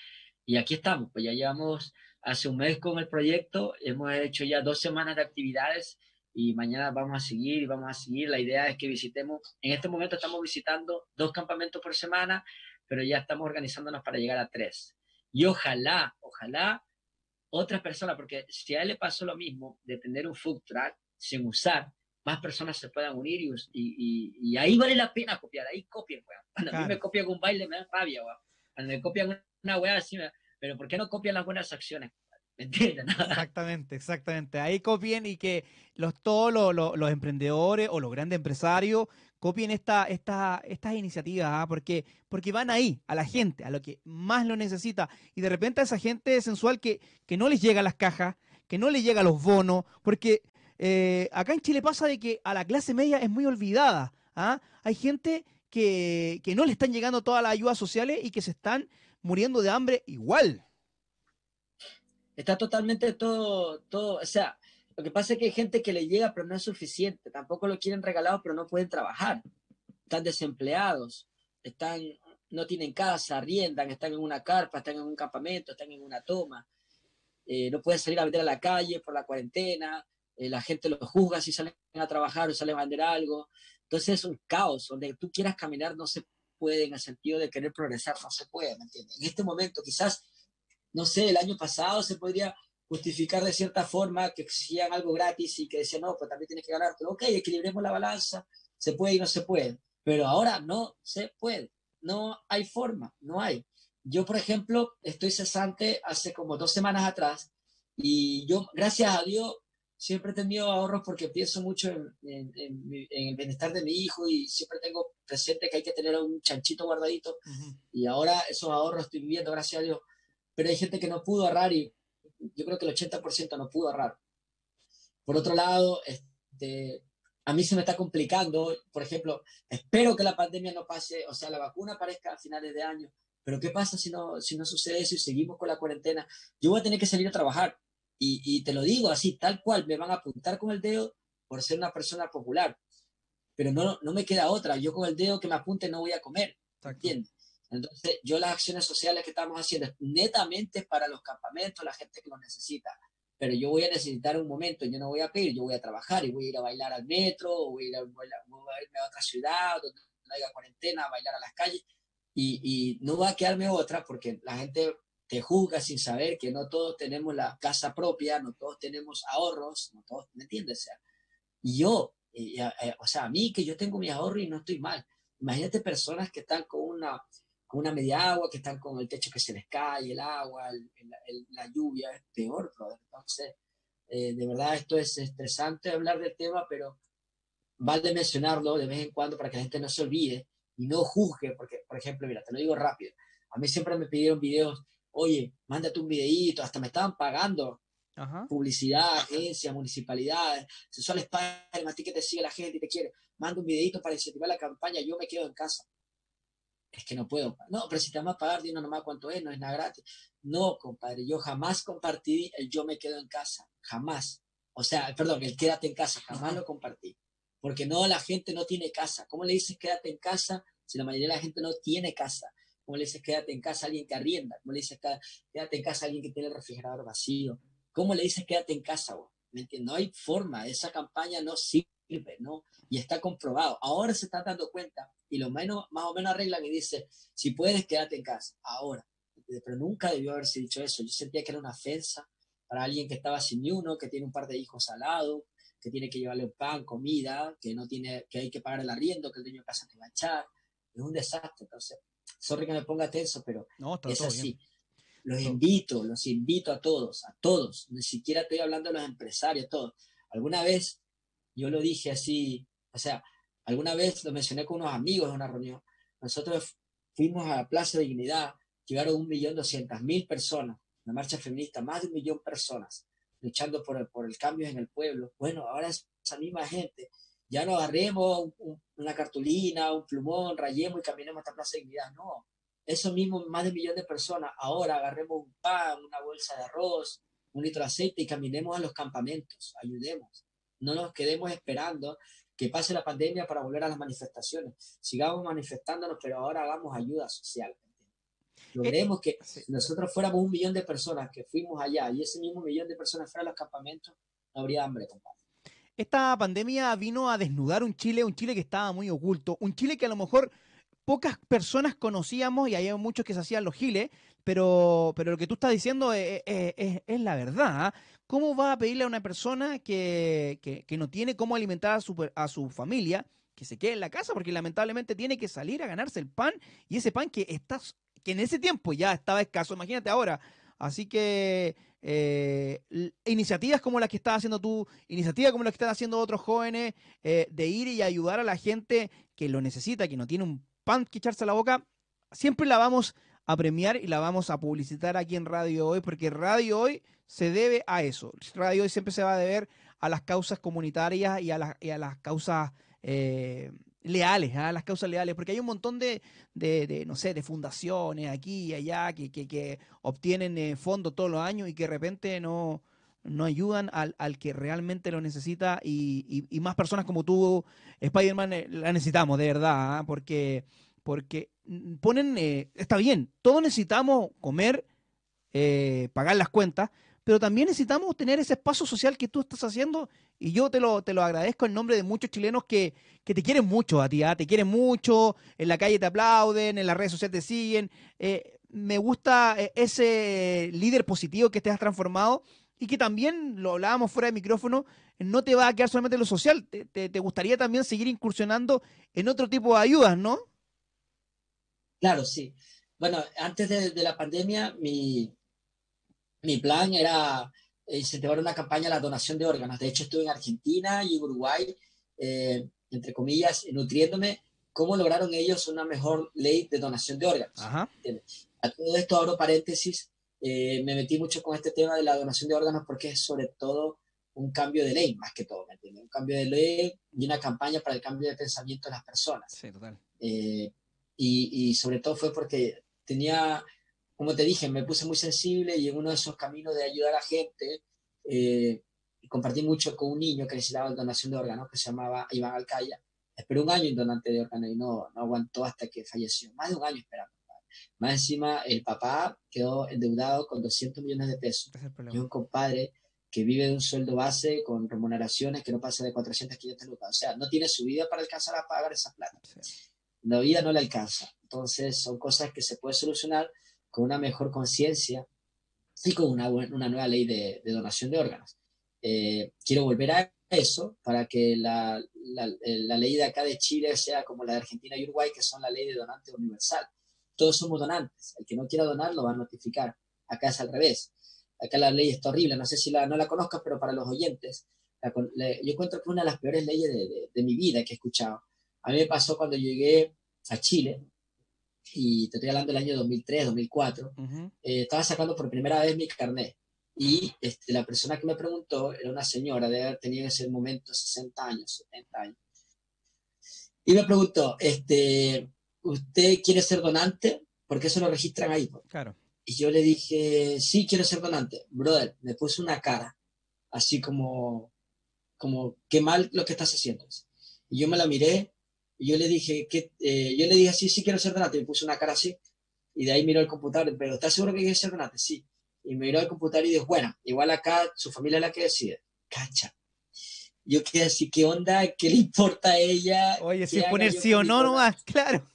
y aquí estamos. Pues ya llevamos hace un mes con el proyecto. Hemos hecho ya dos semanas de actividades y mañana vamos a seguir y vamos a seguir. La idea es que visitemos, en este momento estamos visitando dos campamentos por semana, pero ya estamos organizándonos para llegar a tres. Y ojalá, ojalá otra persona, porque si a él le pasó lo mismo de tener un food truck, sin usar, más personas se puedan unir y, y, y, ahí vale la pena copiar, ahí copien, weón. Cuando a mí me copian un baile me da rabia, weón. Cuando me copian una weá así, pero ¿por qué no copian las buenas acciones? ¿Me entienden? Exactamente, exactamente. Ahí copien y que los, todos los, los, emprendedores o los grandes empresarios copien esta, esta, estas iniciativas, ¿ah? porque, porque van ahí, a la gente, a lo que más lo necesita. Y de repente a esa gente sensual que, que no les llega a las cajas, que no les llega a los bonos, porque eh, acá en Chile pasa de que a la clase media es muy olvidada. ¿ah? Hay gente que, no le están llegando todas las ayudas sociales y que se están muriendo de hambre igual. Está totalmente todo, todo, o sea, lo que pasa es que hay gente que le llega pero no es suficiente, tampoco lo quieren regalado pero no pueden trabajar, están desempleados, están, no tienen casa, arriendan, están en una carpa, están en un campamento, están en una toma, eh, no pueden salir a vender a la calle por la cuarentena, eh, la gente los juzga si salen a trabajar o salen a vender algo. Entonces es un caos, donde tú quieras caminar no se puede en el sentido de querer progresar, no se puede, ¿me? En este momento quizás, no sé, el año pasado se podría justificar de cierta forma que exigían algo gratis y que decían, no, pues también tienes que ganar, pero ok, equilibremos la balanza, se puede y no se puede, pero ahora no se puede, no hay forma, no hay. Yo, por ejemplo, estoy cesante hace como dos semanas atrás y yo, gracias a Dios, siempre he tenido ahorros porque pienso mucho en, el bienestar de mi hijo y siempre tengo presente que hay que tener un chanchito guardadito. Y ahora esos ahorros estoy viviendo, gracias a Dios. Pero hay gente que no pudo ahorrar y yo creo que el 80% no pudo ahorrar. Por otro lado, este, a mí se me está complicando, por ejemplo, espero que la pandemia no pase, o sea, la vacuna aparezca a finales de año, pero ¿qué pasa si no, si no sucede eso y seguimos con la cuarentena? Yo voy a tener que salir a trabajar y, y te lo digo así, tal cual, me van a apuntar con el dedo por ser una persona popular, pero no, no me queda otra, yo con el dedo que me apunte no voy a comer, ¿entiendes? Entonces, yo las acciones sociales que estamos haciendo es netamente para los campamentos, la gente que lo necesita. Pero yo voy a necesitar un momento, yo no voy a pedir, yo voy a trabajar y voy a ir a bailar al metro, o voy a, ir a, voy a irme a otra ciudad donde no haya cuarentena, a bailar a las calles, y, y, no va a quedarme otra porque la gente te juzga sin saber que no todos tenemos la casa propia, no todos tenemos ahorros, no todos, ¿me entiendes? O sea, y yo, o sea, a mí que yo tengo mi ahorro y no estoy mal. Imagínate personas que están con una con una media agua, que están con el techo que se les cae, el agua, la lluvia, es peor, Entonces, eh, de verdad esto es estresante hablar del tema, pero vale mencionarlo de vez en cuando para que la gente no se olvide y no juzgue, porque, por ejemplo, mira, te lo digo rápido, a mí siempre me pidieron videos, oye, mándate un videíto, hasta me estaban pagando publicidad, agencia, municipalidades, sexual Spider, a ti que te sigue la gente y te quiere, manda un videito para incentivar la campaña, yo me quedo en casa es que no puedo. No, pero si te vas a pagar, dime nomás cuánto es, no es nada gratis. No, compadre, yo jamás compartí el yo me quedo en casa, jamás. O sea, perdón, el quédate en casa, jamás lo compartí. Porque no, la gente no tiene casa. ¿Cómo le dices quédate en casa si la mayoría de la gente no tiene casa? ¿Cómo le dices quédate en casa a alguien que arrienda? ¿Cómo le dices quédate en casa a alguien que tiene el refrigerador vacío? ¿Cómo le dices quédate en casa? No hay forma, esa campaña no sirve, ¿no? Y está comprobado. Ahora se están dando cuenta y lo menos, más o menos arreglan y dice, si puedes, quédate en casa, ahora. Pero nunca debió haberse dicho eso. Yo sentía que era una ofensa para alguien que estaba sin ni uno, que tiene un par de hijos al lado, que tiene que llevarle un pan, comida, que no tiene, que hay que pagar el arriendo, que el dueño de casa te va a echar. Es un desastre. Entonces, sorry que me ponga tenso, pero es así. Los invito, los invito a todos, a todos. Ni siquiera estoy hablando de los empresarios, todos. Alguna vez yo lo dije así, o sea, Alguna vez lo mencioné con unos amigos en una reunión. Nosotros fuimos a la Plaza de Dignidad, llegaron un millón doscientas mil personas, la marcha feminista, más de un millón de personas luchando por el, por el cambio en el pueblo. Bueno, ahora esa misma gente, ya no agarremos una cartulina, un plumón, rayemos y caminemos hasta Plaza de Dignidad. No, eso mismo, más de un millón de personas, ahora agarremos un pan, una bolsa de arroz, un litro de aceite y caminemos a los campamentos, ayudemos. No nos quedemos esperando que pase la pandemia para volver a las manifestaciones. Sigamos manifestándonos, pero ahora hagamos ayuda social. Logremos que nosotros fuéramos un millón de personas que fuimos allá y ese mismo millón de personas fueran a los campamentos, no habría hambre, compadre. Esta pandemia vino a desnudar un Chile, un Chile que estaba muy oculto, un Chile que a lo mejor pocas personas conocíamos y hay muchos que se hacían los giles, pero, pero lo que tú estás diciendo es, es la verdad. ¿Cómo va a pedirle a una persona que, no tiene cómo alimentar a su, a su familia que se quede en la casa? Porque lamentablemente tiene que salir a ganarse el pan y ese pan que, está, que en ese tiempo ya estaba escaso, imagínate ahora. Así que eh, iniciativas como las que estás haciendo tú, iniciativas como las que están haciendo otros jóvenes, eh, de ir y ayudar a la gente que lo necesita, que no tiene un pan que echarse a la boca, siempre la vamos a premiar y la vamos a publicitar aquí en Radio Hoy, porque Radio Hoy se debe a eso. Radio Hoy siempre se va a deber a las causas comunitarias y a, las causas eh, leales, a las causas leales, porque hay un montón de, no sé, de fundaciones aquí y allá que, que, obtienen eh, fondos todos los años y que de repente no, no ayudan al, que realmente lo necesita y, más personas como tú, Spider-Man, eh, la necesitamos, de verdad, ¿ah? porque, porque ponen, está bien, todos necesitamos comer, pagar las cuentas, pero también necesitamos tener ese espacio social que tú estás haciendo y yo te lo, te lo agradezco en nombre de muchos chilenos que, te quieren mucho a ti, ¿ah? te quieren mucho, en la calle te aplauden, en las redes sociales te siguen. Eh, me gusta eh, ese líder positivo que te has transformado y que también, lo hablábamos fuera de micrófono, no te va a quedar solamente en lo social, te, gustaría también seguir incursionando en otro tipo de ayudas, ¿no? Claro, sí. Bueno, antes de la pandemia, mi, mi plan era incentivar una campaña de la donación de órganos. De hecho, estuve en Argentina y Uruguay, eh, entre comillas, nutriéndome cómo lograron ellos una mejor ley de donación de órganos. A todo esto abro paréntesis, eh, me metí mucho con este tema de la donación de órganos porque es sobre todo un cambio de ley, más que todo, ¿me entiendes? Un cambio de ley y una campaña para el cambio de pensamiento de las personas. Sí, total. Eh, y, y, sobre todo fue porque tenía, como te dije, me puse muy sensible y en uno de esos caminos de ayudar a la gente, eh, compartí mucho con un niño que necesitaba donación de órganos, que se llamaba Iván Alcaya. Esperó un año en donante de órganos y no, no aguantó hasta que falleció. Más de un año esperando. Más encima, el papá quedó endeudado con 200 millones de pesos. y un compadre que vive de un sueldo base con remuneraciones que no pasa de 400, 500 lucas. O sea, no tiene su vida para alcanzar a pagar esa plata. La vida no le alcanza. Entonces, son cosas que se pueden solucionar con una mejor conciencia y con una, una nueva ley de, de donación de órganos. Eh, quiero volver a eso para que la, la, la, ley de acá de Chile sea como la de Argentina y Uruguay, que son la ley de donante universal. Todos somos donantes. El que no quiera donar lo va a notificar. Acá es al revés acá la ley está horrible, no sé si la, no la conozcas, pero para los oyentes, yo encuentro que una de las peores leyes de, de, mi vida que he escuchado. A mí me pasó cuando llegué a Chile, y te estoy hablando del año 2003, 2004, eh, estaba sacando por primera vez mi carnet. Y este, la persona que me preguntó era una señora de haber tenido en ese momento 60 años, 70 años. Y me preguntó, este, ¿usted quiere ser donante? Porque eso lo registran ahí. Claro. Y yo le dije, sí, quiero ser donante. Brother, me puso una cara, así como, como, qué mal lo que estás haciendo. Y yo me la miré, y yo le dije, que, eh, yo le dije, sí, sí quiero ser donante. Y me puso una cara así, y de ahí miró el computador, pero ¿estás seguro que quieres ser donante? Sí. Y me miró el computador y dijo, bueno, igual acá su familia es la que decide. Cacha. Yo quedé así, ¿qué onda? ¿Qué le importa a ella? Oye, si poner sí o no nomás, claro.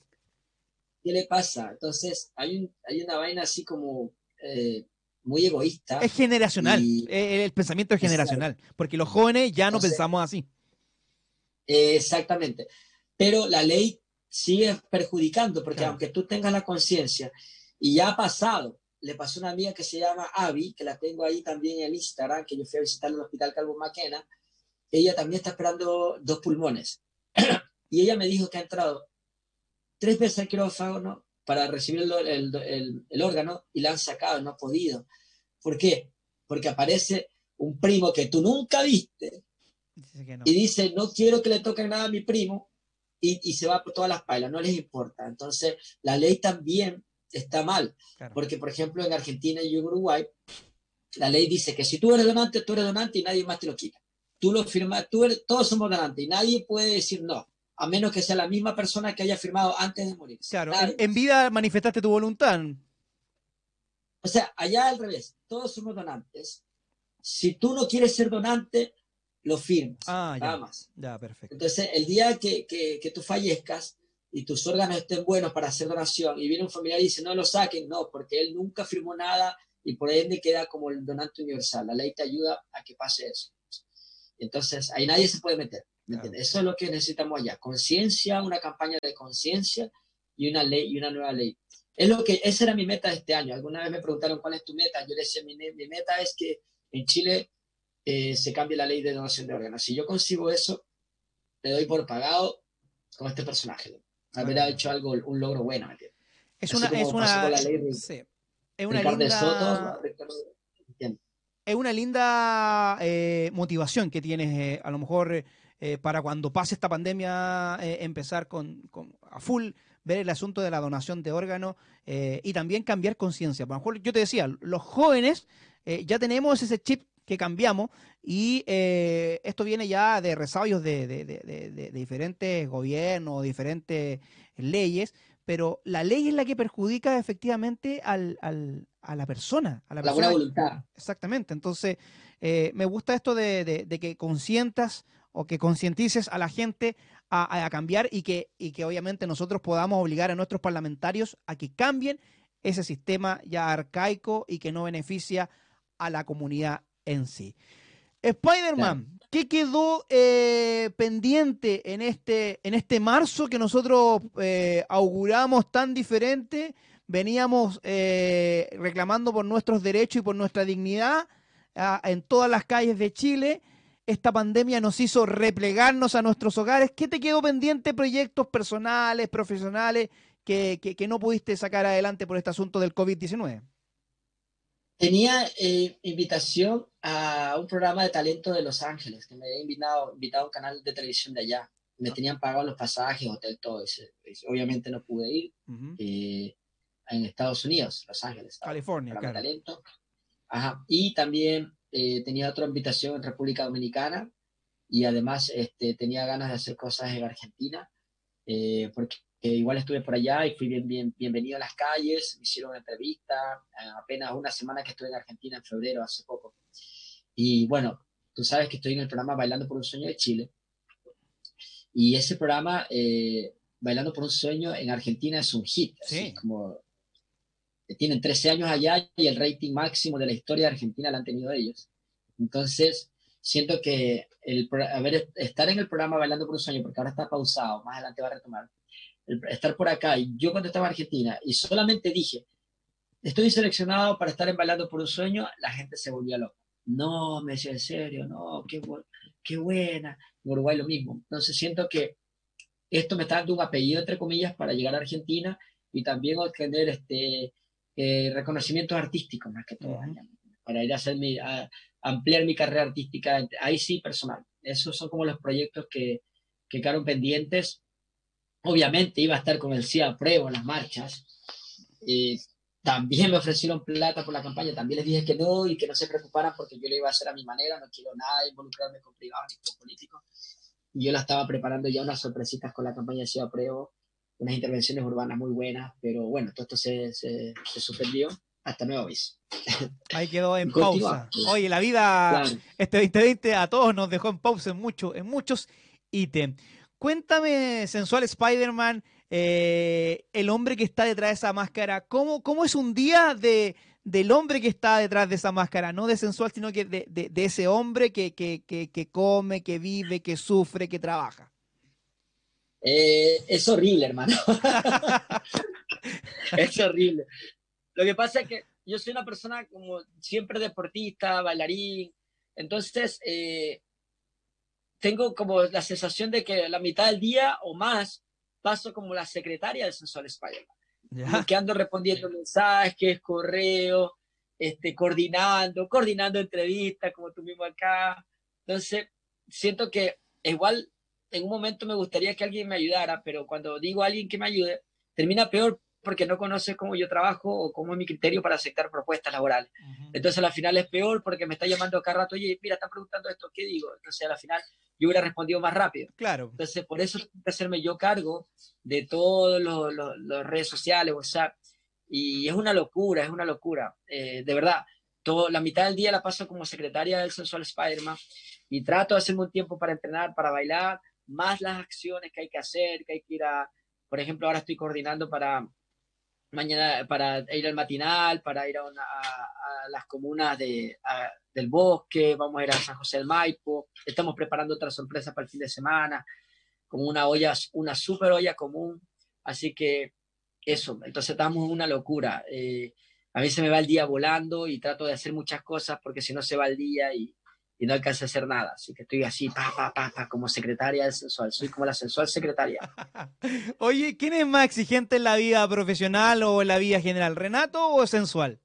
¿qué le pasa? Entonces, hay, un, hay una vaina así como eh, muy egoísta. Es generacional, el pensamiento es generacional, porque los jóvenes ya no pensamos así. exactamente, pero la ley sigue perjudicando, porque aunque tú tengas la conciencia, y ya ha pasado, le pasó a una amiga que se llama Abby, que la tengo ahí también en Instagram, que yo fui a visitar el Hospital Calvo Maquena, ella también está esperando dos pulmones. y ella me dijo que ha entrado tres veces al quirófano para recibir el, órgano y la han sacado, no ha podido. ¿Por qué? Porque aparece un primo que tú nunca viste y dice, no quiero que le toquen nada a mi primo y, se va por todas las pailas, no les importa. Entonces, la ley también está mal, porque por ejemplo en Argentina y en Uruguay, la ley dice que si tú eres donante, tú eres donante y nadie más te lo quita. Tú lo firmas, tú eres, todos somos donantes y nadie puede decir no a menos que sea la misma persona que haya firmado antes de morir. Claro, en, vida manifestaste tu voluntad. O sea, allá al revés, todos somos donantes. Si tú no quieres ser donante, lo firmas. Ah, ya, nada más. Ya, perfecto. Entonces, el día que, que, que, tú fallezcas y tus órganos estén buenos para hacer donación y viene un familiar y dice, no lo saquen, no, porque él nunca firmó nada y por ende queda como el donante universal. La ley te ayuda a que pase eso. Entonces, ahí nadie se puede meter. Eso es lo que necesitamos allá. Conciencia, una campaña de conciencia y una ley y una nueva ley. Es lo que, esa era mi meta de este año. Alguna vez me preguntaron cuál es tu meta. Yo decía, mi, mi meta es que en Chile eh, se cambie la ley de donación de órganos. Si yo consigo eso, le doy por pagado con este personaje. Haber hecho algo, un logro bueno, Es una, es una, sí. es una linda, es una linda eh, motivación que tienes, eh, a lo mejor eh, para cuando pase esta pandemia eh, empezar con, a full, ver el asunto de la donación de órganos eh, y también cambiar conciencia. Por ejemplo, yo te decía, los jóvenes ya tenemos ese chip que cambiamos y esto viene ya de resabios de, de, de, diferentes gobiernos, diferentes leyes, pero la ley es la que perjudica efectivamente al, al, a la persona. A la, la buena voluntad. Exactamente. Entonces, me gusta esto de, que consientas o que concientices a la gente a, cambiar y que, y que obviamente nosotros podamos obligar a nuestros parlamentarios a que cambien ese sistema ya arcaico y que no beneficia a la comunidad en sí. Spider-Man, ¿qué quedó eh, pendiente en este, en este marzo que nosotros eh, auguramos tan diferente? Veníamos eh, reclamando por nuestros derechos y por nuestra dignidad ah, en todas las calles de Chile esta pandemia nos hizo replegarnos a nuestros hogares. ¿Qué te quedó pendiente? ¿Proyectos personales, profesionales que, no pudiste sacar adelante por este asunto del COVID-19? Tenía invitación a un programa de talento de Los Ángeles, que me había invitado, invitado a un canal de televisión de allá. Me tenían pagado los pasajes, hotel, todo. eso. obviamente no pude ir. eh, en Estados Unidos, Los Ángeles. California, claro. talento. Ajá. Y también eh, tenía otra invitación en República Dominicana y además este, tenía ganas de hacer cosas en Argentina, eh, porque igual estuve por allá y fui bien, bien, bienvenido a las calles, me hicieron una entrevista, apenas una semana que estuve en Argentina en febrero, hace poco. Y bueno, tú sabes que estoy en el programa Bailando por un Sueño de Chile. Y ese programa, eh, Bailando por un Sueño en Argentina, es un hit. Sí. Así como tienen 13 años allá y el rating máximo de la historia de Argentina lo han tenido ellos. Entonces, siento que el, a ver, estar en el programa Bailando por un Sueño, porque ahora está pausado, más adelante va a retomar, el- estar por acá, y yo cuando estaba en Argentina, y solamente dije, estoy seleccionado para estar en Bailando por un Sueño, la gente se volvía loca. No, me decía, en serio, no, qué, qué buena. En Uruguay lo mismo. Entonces siento que esto me está dando un apellido, entre comillas, para llegar a Argentina y también obtener este, eh, reconocimientos artísticos, más que todo, para ir a, hacer mi, a ampliar mi carrera artística, ahí sí personal. Esos son como los proyectos que, que quedaron pendientes. Obviamente iba a estar con el CIA Pruebo en las marchas. Eh, también me ofrecieron plata por la campaña, también les dije que no y que no se preocuparan porque yo lo iba a hacer a mi manera, no quiero nada de involucrarme con privados ni con políticos. Y yo la estaba preparando ya unas sorpresitas con la campaña de Ciudad Pruebo, unas intervenciones urbanas muy buenas, pero bueno, todo esto se, se, se suspendió hasta nuevo aviso. Ahí quedó en pausa. Oye, la vida, Claro. este 2020 a todos nos dejó en pausa en, mucho, en muchos ítems. Cuéntame, sensual Spider-Man, eh, el hombre que está detrás de esa máscara, ¿cómo, cómo es un día de, del hombre que está detrás de esa máscara? No de sensual, sino que de, de- ese hombre que, que, que, que come, que vive, que sufre, que trabaja. Eh, es horrible, hermano. es horrible. Lo que pasa es que yo soy una persona como siempre deportista, bailarín, entonces eh, tengo como la sensación de que la mitad del día o más paso como la secretaria del Sensual Spider-Man. Como que ando respondiendo mensajes, correos, este, coordinando, coordinando entrevistas, como tú mismo acá. Entonces, siento que igual en un momento me gustaría que alguien me ayudara, pero cuando digo a alguien que me ayude, termina peor porque no conoce cómo yo trabajo o cómo es mi criterio para aceptar propuestas laborales. Entonces, a la final es peor porque me está llamando cada rato, oye, mira, están preguntando esto, ¿qué digo? Entonces, a la final yo hubiera respondido más rápido. Claro. Entonces, por eso tengo que hacerme yo cargo de todas las redes sociales, WhatsApp. Y es una locura, es una locura. Eh, de verdad, todo, la mitad del día la paso como secretaria del Sensual Spider-Man y trato de hacerme un tiempo para entrenar, para bailar, más las acciones que hay que hacer, que hay que ir a, por ejemplo, ahora estoy coordinando para mañana, para ir al matinal, para ir a, una, a, a las comunas de, a, del bosque, vamos a ir a San José del Maipo, estamos preparando otra sorpresa para el fin de semana, como una olla, una super olla común, así que eso, entonces estamos en una locura. Eh, a mí se me va el día volando y trato de hacer muchas cosas porque si no se va el día y, y no alcanza a hacer nada. Así que estoy así, pa, pa, pa, pa, como secretaria del sensual. Soy como la sensual secretaria. Oye, ¿quién es más exigente en la vida profesional o en la vida general? ¿Renato o sensual?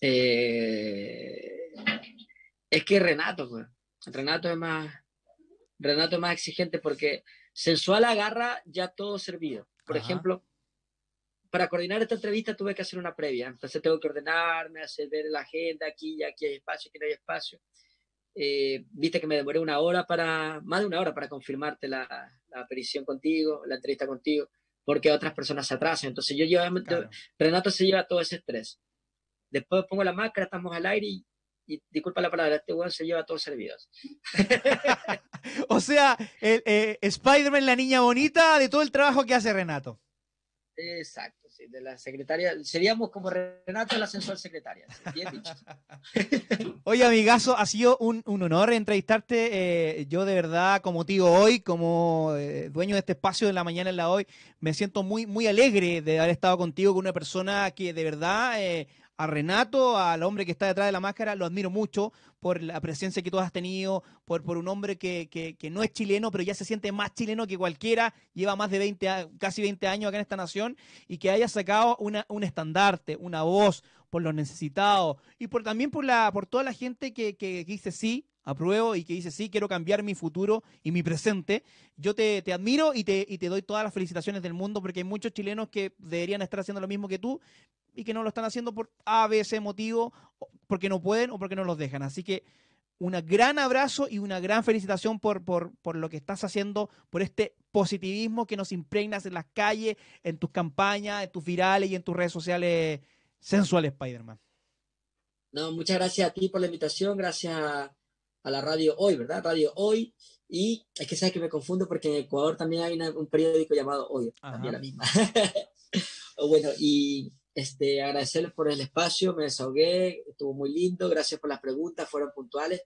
Eh, es que Renato, pues. Renato es más, Renato es más exigente porque sensual agarra ya todo servido. Por Ajá. ejemplo, para coordinar esta entrevista tuve que hacer una previa, entonces tengo que ordenarme, hacer ver la agenda, aquí, aquí hay espacio, aquí no hay espacio. Eh, Viste que me demoré una hora para, más de una hora para confirmarte la, la aparición contigo, la entrevista contigo, porque otras personas se atrasan. Entonces yo llevo, Claro. Renato se lleva todo ese estrés. Después pongo la máscara, estamos al aire y, y disculpa la palabra, este weón se lleva todos servidos. O sea, eh, Spider-Man, la niña bonita de todo el trabajo que hace Renato. Exacto, sí, de la secretaria. Seríamos como Renato, la sensual secretaria. Bien dicho. Oye, amigazo, ha sido un, un honor entrevistarte. eh, yo de verdad, como tío hoy, como eh, dueño de este espacio de la mañana en la hoy, me siento muy, muy alegre de haber estado contigo con una persona que de verdad eh, a Renato, al hombre que está detrás de la máscara, lo admiro mucho por la presencia que tú has tenido, por, por un hombre que, que, no es chileno, pero ya se siente más chileno que cualquiera, lleva más de 20, a- casi 20 años acá en esta nación, y que haya sacado una, un estandarte, una voz por los necesitados, y por también por, la, por toda la gente que, que dice sí, apruebo, y que dice sí, quiero cambiar mi futuro y mi presente. Yo te, te admiro y te, y te doy todas las felicitaciones del mundo, porque hay muchos chilenos que deberían estar haciendo lo mismo que tú, y que no lo están haciendo por A, B, C motivo, porque no pueden o porque no los dejan. Así que un gran abrazo y una gran felicitación por, por, por lo que estás haciendo, por este positivismo que nos impregnas en las calles, en tus campañas, en tus virales y en tus redes sociales sensuales, Spider-Man. No, muchas gracias a ti por la invitación, gracias a la radio Hoy, ¿verdad? Radio Hoy. Y es que sabes que me confundo porque en Ecuador también hay una- un periódico llamado Hoy, Ajá. también la misma. bueno, y este, agradecerles por el espacio, me desahogué, estuvo muy lindo, gracias por las preguntas, fueron puntuales.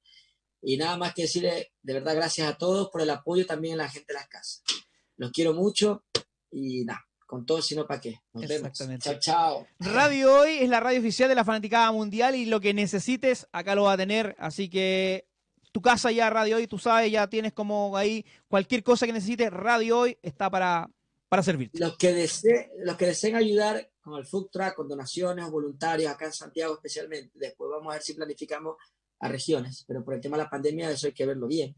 Y nada más que decirles, de verdad, gracias a todos por el apoyo también a la gente de las casas. Los quiero mucho y nada, con todo, sino para qué. Nos vemos. Exactamente. Chao, chao. Radio Hoy es la radio oficial de la Fanaticada Mundial y lo que necesites acá lo va a tener. Así que tu casa ya, Radio Hoy, tú sabes, ya tienes como ahí cualquier cosa que necesites, Radio Hoy está para, para servirte. los que, deseen, los que deseen ayudar con el food truck, con donaciones o voluntarios, acá en Santiago especialmente, después vamos a ver si planificamos a regiones, pero por el tema de la pandemia eso hay que verlo bien.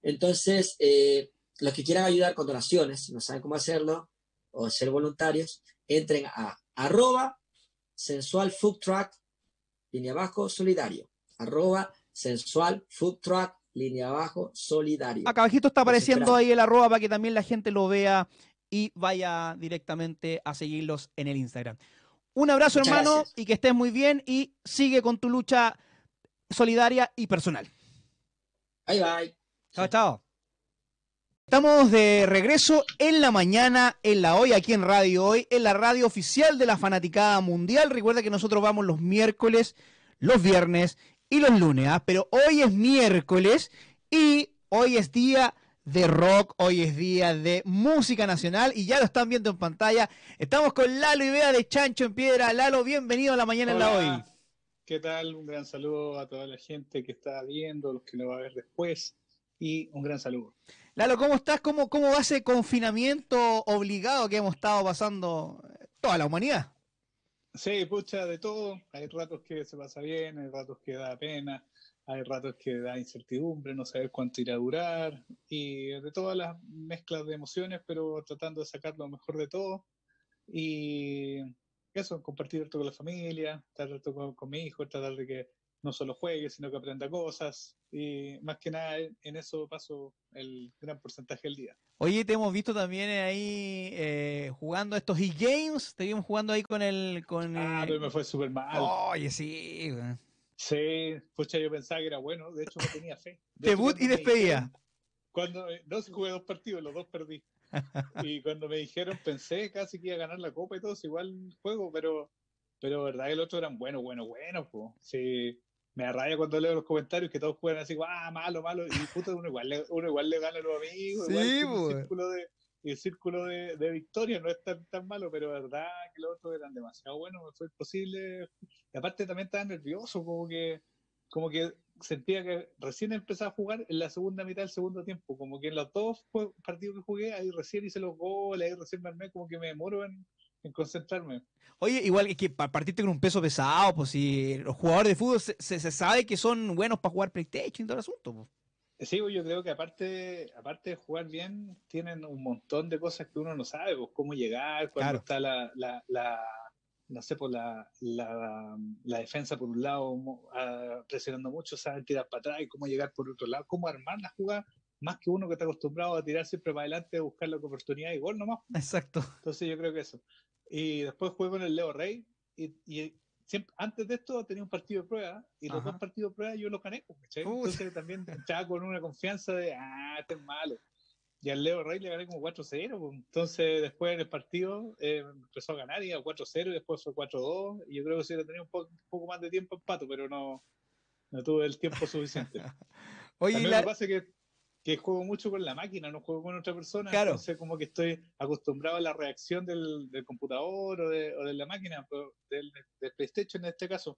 Entonces, eh, los que quieran ayudar con donaciones, si no saben cómo hacerlo, o ser voluntarios, entren a arroba sensual food truck, línea abajo, solidario. Arroba sensual food truck, línea abajo, solidario. Acá abajito está apareciendo ahí el arroba para que también la gente lo vea y vaya directamente a seguirlos en el Instagram. Un abrazo, Muchas hermano, gracias. y que estés muy bien y sigue con tu lucha solidaria y personal. Bye bye. Chao, chao. Estamos de regreso en la mañana, en la hoy, aquí en Radio Hoy, en la radio oficial de la Fanaticada Mundial. Recuerda que nosotros vamos los miércoles, los viernes y los lunes, ¿ah? pero hoy es miércoles y hoy es día de rock, hoy es día de música nacional y ya lo están viendo en pantalla. Estamos con Lalo Ibea de Chancho en Piedra. Lalo, bienvenido a la mañana en la hoy. Hola, ¿Qué tal? Un gran saludo a toda la gente que está viendo, los que lo va a ver después, y un gran saludo. Lalo, ¿cómo estás? ¿Cómo, ¿Cómo va ese confinamiento obligado que hemos estado pasando toda la humanidad? Sí, pucha, de todo. Hay ratos que se pasa bien, hay ratos que da pena, hay ratos que da incertidumbre, no saber cuánto irá a durar, y de todas las mezclas de emociones, pero tratando de sacar lo mejor de todo. Y eso, compartir esto con la familia, estar harto con, con mi hijo, tratar de que no solo juegue, sino que aprenda cosas. Y más que nada en eso paso el gran porcentaje del día. Oye, te hemos visto también ahí eh, jugando estos e-games. Te vimos jugando ahí con el. Con Ah, pero me fue súper mal. Oye, sí. Sí, pucha, yo pensaba que era bueno, de hecho no tenía fe. De Debut y despedida. Cuando, eh, no, si jugué dos partidos, los dos perdí. Y cuando me dijeron, pensé casi que iba a ganar la copa y todo, igual juego, pero, pero verdad que el otro eran buenos, buenos, buenos, po. Sí, me da rabia cuando leo los comentarios que todos juegan así, ah, malo, malo, y puta, uno igual le, uno igual le gana a los amigos, Sí, igual un po. círculo de, el círculo de, de victoria no es tan, tan malo, pero verdad que los otros eran demasiado buenos, fue imposible. Y aparte también estaba nervioso, como que, como que sentía que recién empezaba a jugar en la segunda mitad del segundo tiempo, como que en los dos partidos que jugué, ahí recién hice los goles, ahí recién me armé, como que me demoro en, en concentrarme. Oye, igual es que pa- partiste con un peso pesado, pues si los jugadores de fútbol se, se- se sabe que son buenos para jugar PlayStation y todo el asunto. pues. Sí, pues, yo creo que aparte, aparte de jugar bien, tienen un montón de cosas que uno no sabe, pues cómo llegar, Claro. cuando está la, la, la, no sé, pues la, la, la defensa por un lado ah, presionando mucho, saben tirar para atrás y cómo llegar por otro lado, cómo armar la jugada, más que uno que está acostumbrado a tirar siempre para adelante, a buscar la oportunidad y gol nomás. Exacto. Entonces yo creo que eso. Y después jugué con el Leo Rey y, y siempre, antes de esto tenía un partido de prueba y los Ajá. dos partidos de prueba yo los gané. pues. Entonces también estaba con una confianza de, ah, este es malo. Y al Leo Rey le gané como 4-0. pues. Entonces después en el partido eh, empezó a ganar y a 4-0 y después fue 4-2. Y yo creo que si hubiera tenido un, po- un poco más de tiempo empato, pero no, no tuve el tiempo suficiente. Oye, También la- me pasa que, que juego mucho con la máquina, no juego con otra persona. Claro. Entonces, como que estoy acostumbrado a la reacción del, del computador o de, o de la máquina, pero del, del PlayStation en este caso.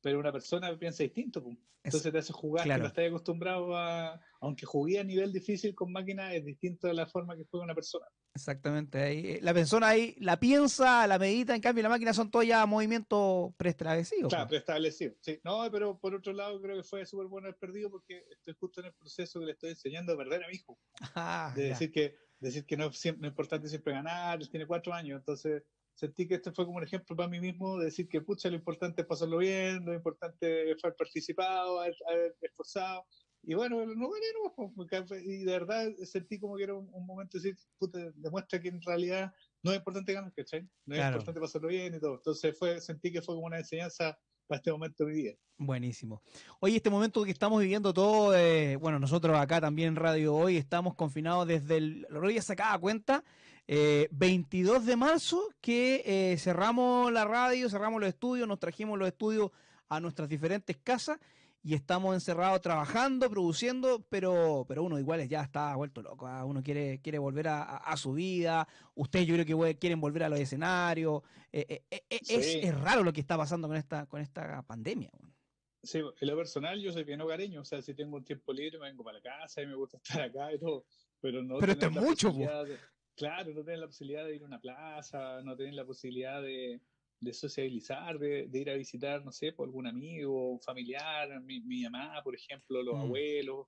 Pero una persona piensa distinto. Entonces te hace jugar claro. que no estás acostumbrado a. Aunque jugué a nivel difícil con máquina, es distinto de la forma que juega una persona. Exactamente. Ahí, eh, la persona ahí la piensa, la medita, en cambio la máquina son todos ya movimientos preestablecidos. Claro, po. preestablecido. Sí. No, pero por otro lado, creo que fue súper bueno haber perdido porque estoy justo en el proceso que le estoy enseñando a perder a mi hijo. Ah, de ya. decir que decir que no es, siempre, no es importante siempre ganar, él tiene cuatro años, entonces sentí que este fue como un ejemplo para mí mismo de decir que pucha, lo importante es pasarlo bien, lo importante es haber participado, haber, haber esforzado, y bueno, no gané, no, porque- y de verdad sentí como que era un, un momento de decir, puta, demuestra que en realidad no es importante ganar, ¿cachai? No es Claro. importante pasarlo bien y todo, entonces fue, sentí que fue como una enseñanza para este momento de mi vida. Buenísimo. Oye, este momento que estamos viviendo todo, eh, bueno, nosotros acá también en Radio Hoy estamos confinados desde el, lo ya sacaba cuenta, eh, 22 de marzo que eh, cerramos la radio, cerramos los estudios, nos trajimos los estudios a nuestras diferentes casas y estamos encerrados trabajando, produciendo, pero, pero uno igual ya está vuelto loco, ah, uno quiere, quiere volver a, su vida, ustedes yo creo que quieren volver a los escenarios, eh, eh, eh, es, es raro lo que está pasando con esta, con esta pandemia. bueno. Sí, en lo personal yo soy bien hogareño, o sea, si tengo un tiempo libre me vengo para la casa y me gusta estar acá y todo, pero no Pero esto es mucho, de- claro, no tener la posibilidad de ir a una plaza, no tener la posibilidad de, de sociabilizar, de, de ir a visitar, no sé, por algún amigo, un familiar, mi, mi mamá, por ejemplo, los Mm. abuelos.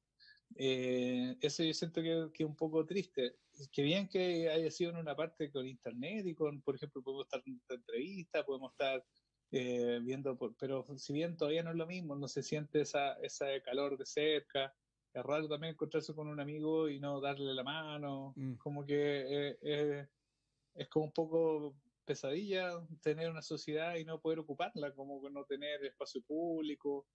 Eh, eso yo siento que, que es un poco triste. Que bien que haya sido en una parte con internet y con, por ejemplo, podemos estar en entrevista, podemos estar eh, viendo, por- pero si bien todavía no es lo mismo, no se siente esa, ese calor de cerca, es raro también encontrarse con un amigo y no darle la mano, Mm. como que eh, eh, es como un poco pesadilla tener una sociedad y no poder ocuparla, como no tener espacio público,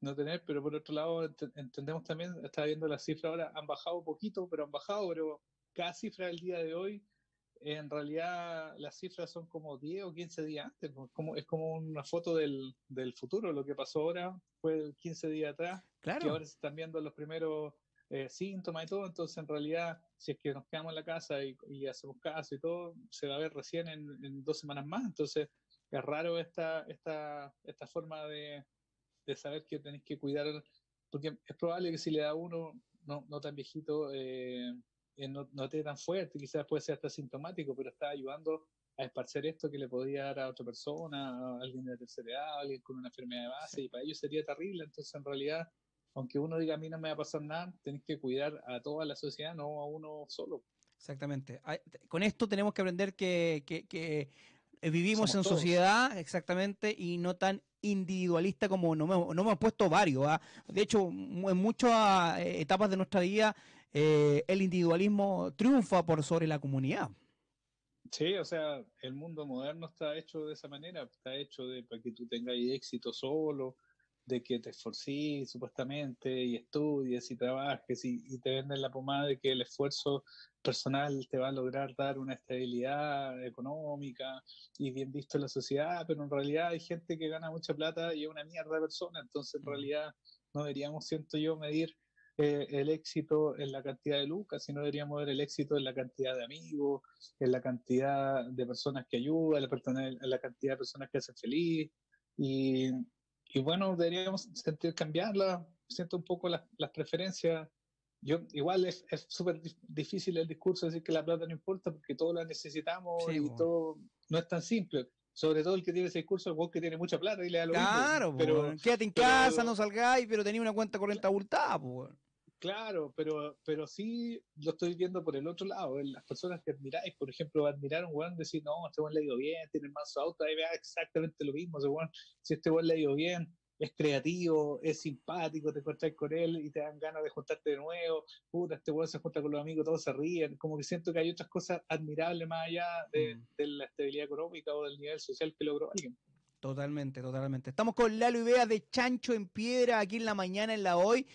no tener, pero por otro lado ent- entendemos también, estaba viendo las cifras ahora, han bajado poquito, pero han bajado, pero cada cifra del día de hoy en realidad las cifras son como 10 o 15 días antes, pues, como, es como una foto del, del futuro, lo que pasó ahora fue 15 días atrás, que Claro. ahora se están viendo los primeros eh, síntomas y todo, entonces en realidad si es que nos quedamos en la casa y, y hacemos caso y todo, se va a ver recién en, en dos semanas más, entonces es raro esta, esta, esta forma de, de saber que tenéis que cuidar, porque es probable que si le da a uno no, no tan viejito, eh, no, no esté tan fuerte, quizás puede ser hasta sintomático, pero está ayudando a esparcer esto que le podría dar a otra persona, a alguien de la tercera edad, a alguien con una enfermedad de base, y para ellos sería terrible. Entonces, en realidad, aunque uno diga a mí no me va a pasar nada, tenés que cuidar a toda la sociedad, no a uno solo. Exactamente. Con esto tenemos que aprender que, que- que, eh, vivimos Somos en todos. sociedad, exactamente, y no tan individualista como nos hemos, nos hemos puesto varios. ¿ah? De hecho, en muchas eh, etapas de nuestra vida, eh, el individualismo triunfa por sobre la comunidad. Sí, o sea, el mundo moderno está hecho de esa manera, está hecho de para que tú tengas éxito solo, de que te esforcís supuestamente y estudies y trabajes y, y te venden la pomada de que el esfuerzo personal te va a lograr dar una estabilidad económica y bien visto en la sociedad, pero en realidad hay gente que gana mucha plata y es una mierda de persona, entonces en realidad no deberíamos, siento yo, medir eh, el éxito en la cantidad de lucas, sino deberíamos ver el éxito en la cantidad de amigos, en la cantidad de personas que ayudan, en la, persona- en la cantidad de personas que hacen feliz. Y, y bueno, deberíamos sentir cambiarla. Siento un poco las, las preferencias. Yo, igual es súper dif- difícil el discurso de decir que la plata no importa porque todos la necesitamos Sí, y po. todo no es tan simple. Sobre todo el que tiene ese discurso, el que tiene mucha plata y le da lo mismo. Claro, po, pero, quédate en pero- casa, no salgáis, pero tenía una cuenta corriente abultada. po. Claro, pero, pero sí lo estoy viendo por el otro lado. Las personas que admiráis, por ejemplo, admirar a un weón, decir, no, este weón le ha ido bien, tiene más su auto, ahí vea exactamente lo mismo. Ese weón, si este weón le ha ido bien, es creativo, es simpático, te encontrás con él y te dan ganas de juntarte de nuevo. Puta, este weón se junta con los amigos, todos se ríen. Como que siento que hay otras cosas admirables más allá de, Mm. de la estabilidad económica o del nivel social que logró alguien. Totalmente, totalmente. Estamos con Lalo Ibea de Chancho en Piedra aquí en la mañana en la hoy.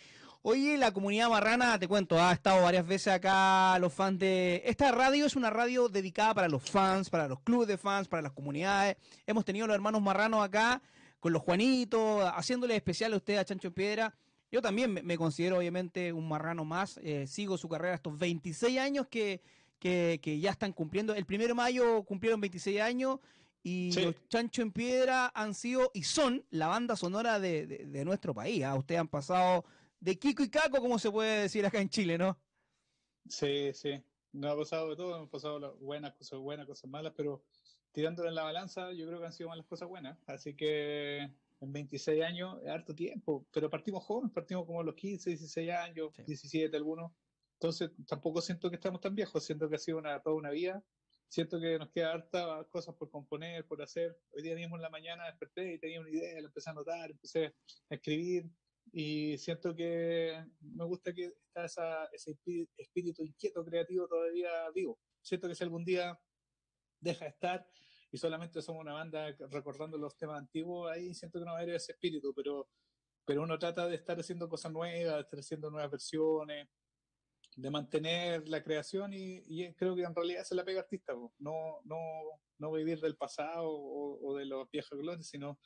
Oye, la comunidad marrana, te cuento, ha estado varias veces acá los fans de... Esta radio es una radio dedicada para los fans, para los clubes de fans, para las comunidades. Hemos tenido los hermanos marranos acá con los Juanitos, haciéndole especial a usted a Chancho en Piedra. Yo también me, considero obviamente un marrano más, eh, sigo su carrera estos 26 años que, que, ya están cumpliendo. El primero de mayo cumplieron 26 años y los Chancho en Piedra han sido y son la banda sonora de, nuestro país. ¿ah? Ustedes han pasado de Kiko y Caco, como se puede decir acá en Chile, ¿no? Sí, sí. Nos ha pasado de todo, hemos pasado buenas cosas buenas, cosas malas, pero tirándole en la balanza, yo creo que han sido malas cosas buenas. Así que en 26 años es harto tiempo, pero partimos jóvenes, partimos como los 15, 16 años, 17 algunos. Entonces tampoco siento que estamos tan viejos, siento que ha sido una, toda una vida. Siento que nos queda harta cosas por componer, por hacer. Hoy día mismo en la mañana desperté y tenía una idea, la empecé a anotar, empecé a escribir y siento que me gusta que está esa, ese espíritu inquieto, creativo todavía vivo. Siento que si algún día deja de estar y solamente somos una banda recordando los temas antiguos, ahí siento que no va a haber ese espíritu, pero, pero uno trata de estar haciendo cosas nuevas, de estar haciendo nuevas versiones, de mantener la creación y, creo que en realidad se la pega artista, no, no, no vivir del pasado o, de los viejos glorias, sino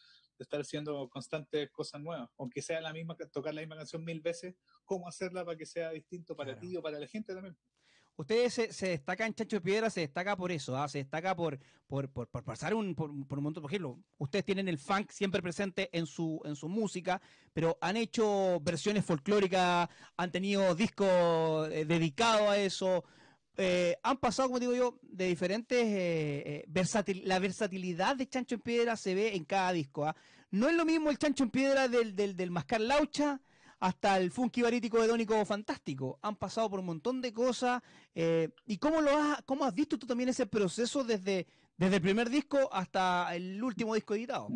estar haciendo constantes cosas nuevas, aunque sea la misma, tocar la misma canción mil veces, cómo hacerla para que sea distinto para ti o para la gente también. Ustedes se, se destacan, Chacho de Piedra, se destaca por eso, ¿ah? se destaca por, por, por, pasar un, por, un montón, por ejemplo, ustedes tienen el funk siempre presente en su, en su música, pero han hecho versiones folclóricas, han tenido discos eh, dedicados a eso, eh, han pasado, como digo yo, de diferentes... Eh, la versatilidad de Chancho en Piedra se ve en cada disco. ¿ah? No es lo mismo el Chancho en Piedra del, del, del Mascar Laucha hasta el funky barítico hedónico fantástico. Han pasado por un montón de cosas. Eh, ¿Y cómo, lo has, cómo has visto tú también ese proceso desde, desde el primer disco hasta el último disco editado?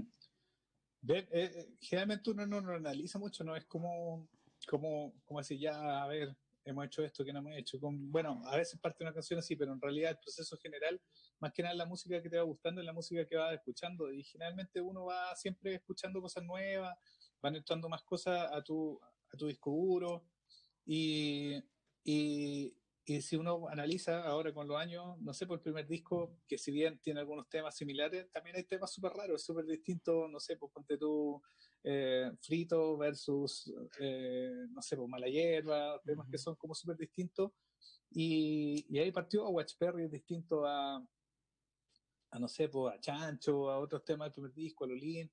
Eh, eh, generalmente uno no lo analiza mucho, ¿no? Es como, como, como ya, a ver, hemos hecho esto que no hemos hecho. Con, bueno, a veces parte una canción así, pero en realidad el proceso general, más que nada la música que te va gustando es la música que vas escuchando. Y generalmente uno va siempre escuchando cosas nuevas, van entrando más cosas a tu, a tu disco duro. Y, y, y, si uno analiza ahora con los años, no sé, por el primer disco, que si bien tiene algunos temas similares, también hay temas súper raros, súper distintos, no sé, pues ponte tú eh, Frito versus, eh, no sé, pues Mala Hierba, temas que son como súper distintos. Y, y, ahí partió a Watch Perry, distinto a, a, no sé, pues a Chancho, a otros temas del primer disco, a Lolín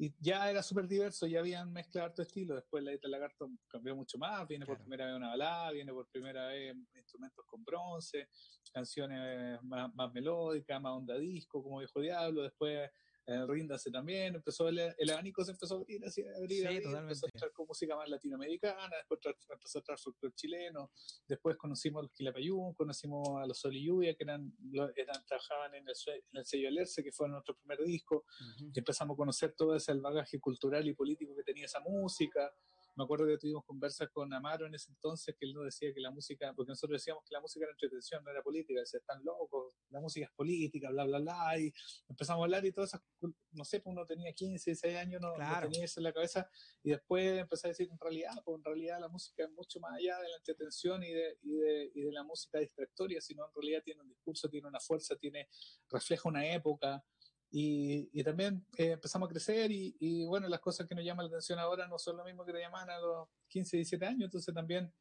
y ya era súper diverso, ya habían mezclado harto estilo. Después la Dieta Lagarto cambió mucho más, viene por primera vez una balada, viene por primera vez instrumentos con bronce, canciones más, más melódicas, más onda disco, como Viejo Diablo. Después eh, Ríndase también, empezó el, el, abanico se empezó a abrir, así, a abrir, sí, empezó a entrar con música más latinoamericana, después empezó a entrar folclore chileno, después conocimos a los Quilapayún, conocimos a los Sol y Lluvia, que eran, eran trabajaban en el, en el sello Alerce, que fue nuestro primer disco, y empezamos a conocer todo ese bagaje cultural y político que tenía esa música, me acuerdo que tuvimos conversas con Amaro en ese entonces, que él nos decía que la música, porque nosotros decíamos que la música era entretención, no era política, decía, están locos, la música es política, bla, bla, bla, y empezamos a hablar y todas esas, no sé, pues uno tenía 15, 16 años, no, tenía eso en la cabeza, y después empecé a decir, en realidad, pues en realidad la música es mucho más allá de la entretención y de, y de, y de la música distractoria, sino en realidad tiene un discurso, tiene una fuerza, tiene, refleja una época, y, y, también eh, empezamos a crecer y, y, bueno, las cosas que nos llaman la atención ahora no son lo mismo que te llaman a los 15, 17 años, entonces también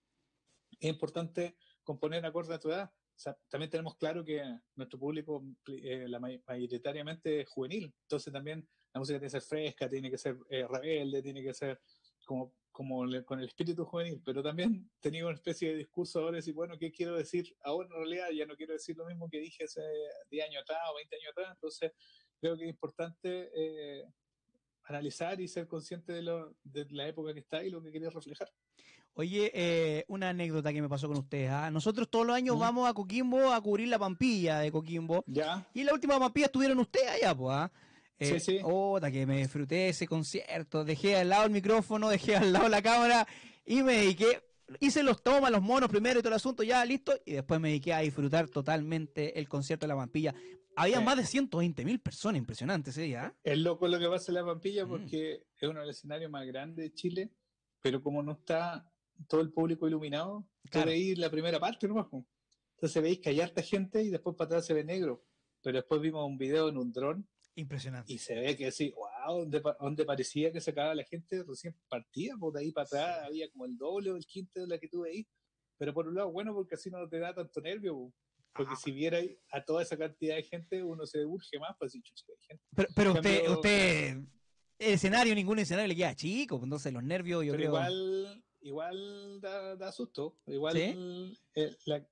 es importante componer acorde a tu edad. O sea, también tenemos claro que nuestro público eh, la mayoritariamente es juvenil, entonces también la música tiene que ser fresca, tiene que ser eh, rebelde, tiene que ser como, como con el espíritu juvenil, pero también tenía una especie de discurso ahora de decir, bueno, ¿qué quiero decir? Ahora en realidad ya no quiero decir lo mismo que dije hace 10 años atrás o 20 años atrás, entonces creo que es importante eh, analizar y ser consciente de, lo, de, la época que está y lo que quería reflejar. Oye, eh, una anécdota que me pasó con ustedes. ¿ah? Nosotros todos los años vamos a Coquimbo a cubrir la pampilla de Coquimbo. Ya. Y la última pampilla estuvieron ustedes allá, pues. ¿ah? sí, sí. Otra, que me disfruté ese concierto. Dejé al lado el micrófono, dejé al lado la cámara y me dediqué hice los tomas, los monos primero y todo el asunto, ya listo, y después me dediqué a disfrutar totalmente el concierto de la Pampilla. Había más de 120 mil personas, impresionantes ese día. ¿eh? Es loco lo que pasa en la Pampilla mm. porque es uno de los escenarios más grandes de Chile, pero como no está todo el público iluminado, claro. ir la primera parte nomás. Entonces veis que hay harta gente y después para atrás se ve negro. Pero después vimos un video en un dron. Impresionante. Y se ve que sí, wow, donde, donde parecía que se acababa la gente recién partía, por ahí para atrás había como el doble o el quinto de la que tuve ahí. Pero por un lado, bueno, porque así no te da tanto nervio, porque si viera a toda esa cantidad de gente, uno se urge más, pues si hay gente. Pero, pero usted, usted, el escenario, ningún escenario le queda chico, pues, entonces los nervios, yo pero Igual, igual da, susto. Igual, ¿Sí?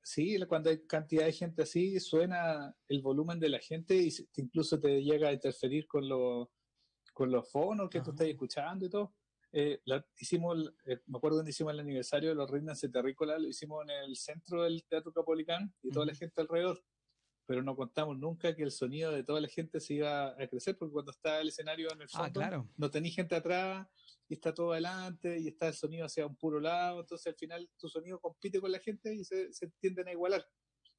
sí, cuando hay cantidad de gente así, suena el volumen de la gente y incluso te llega a interferir con los, con los fonos que tú estás escuchando y todo. Eh, hicimos, eh, me acuerdo cuando hicimos el aniversario de los Ritmos Terrícola, lo hicimos en el centro del Teatro Capolicán y toda la gente alrededor, pero no contamos nunca que el sonido de toda la gente se iba a crecer, porque cuando está el escenario en el ah, fondo, no tenéis gente atrás y está todo adelante y está el sonido hacia un puro lado, entonces al final tu sonido compite con la gente y se, se tienden a igualar.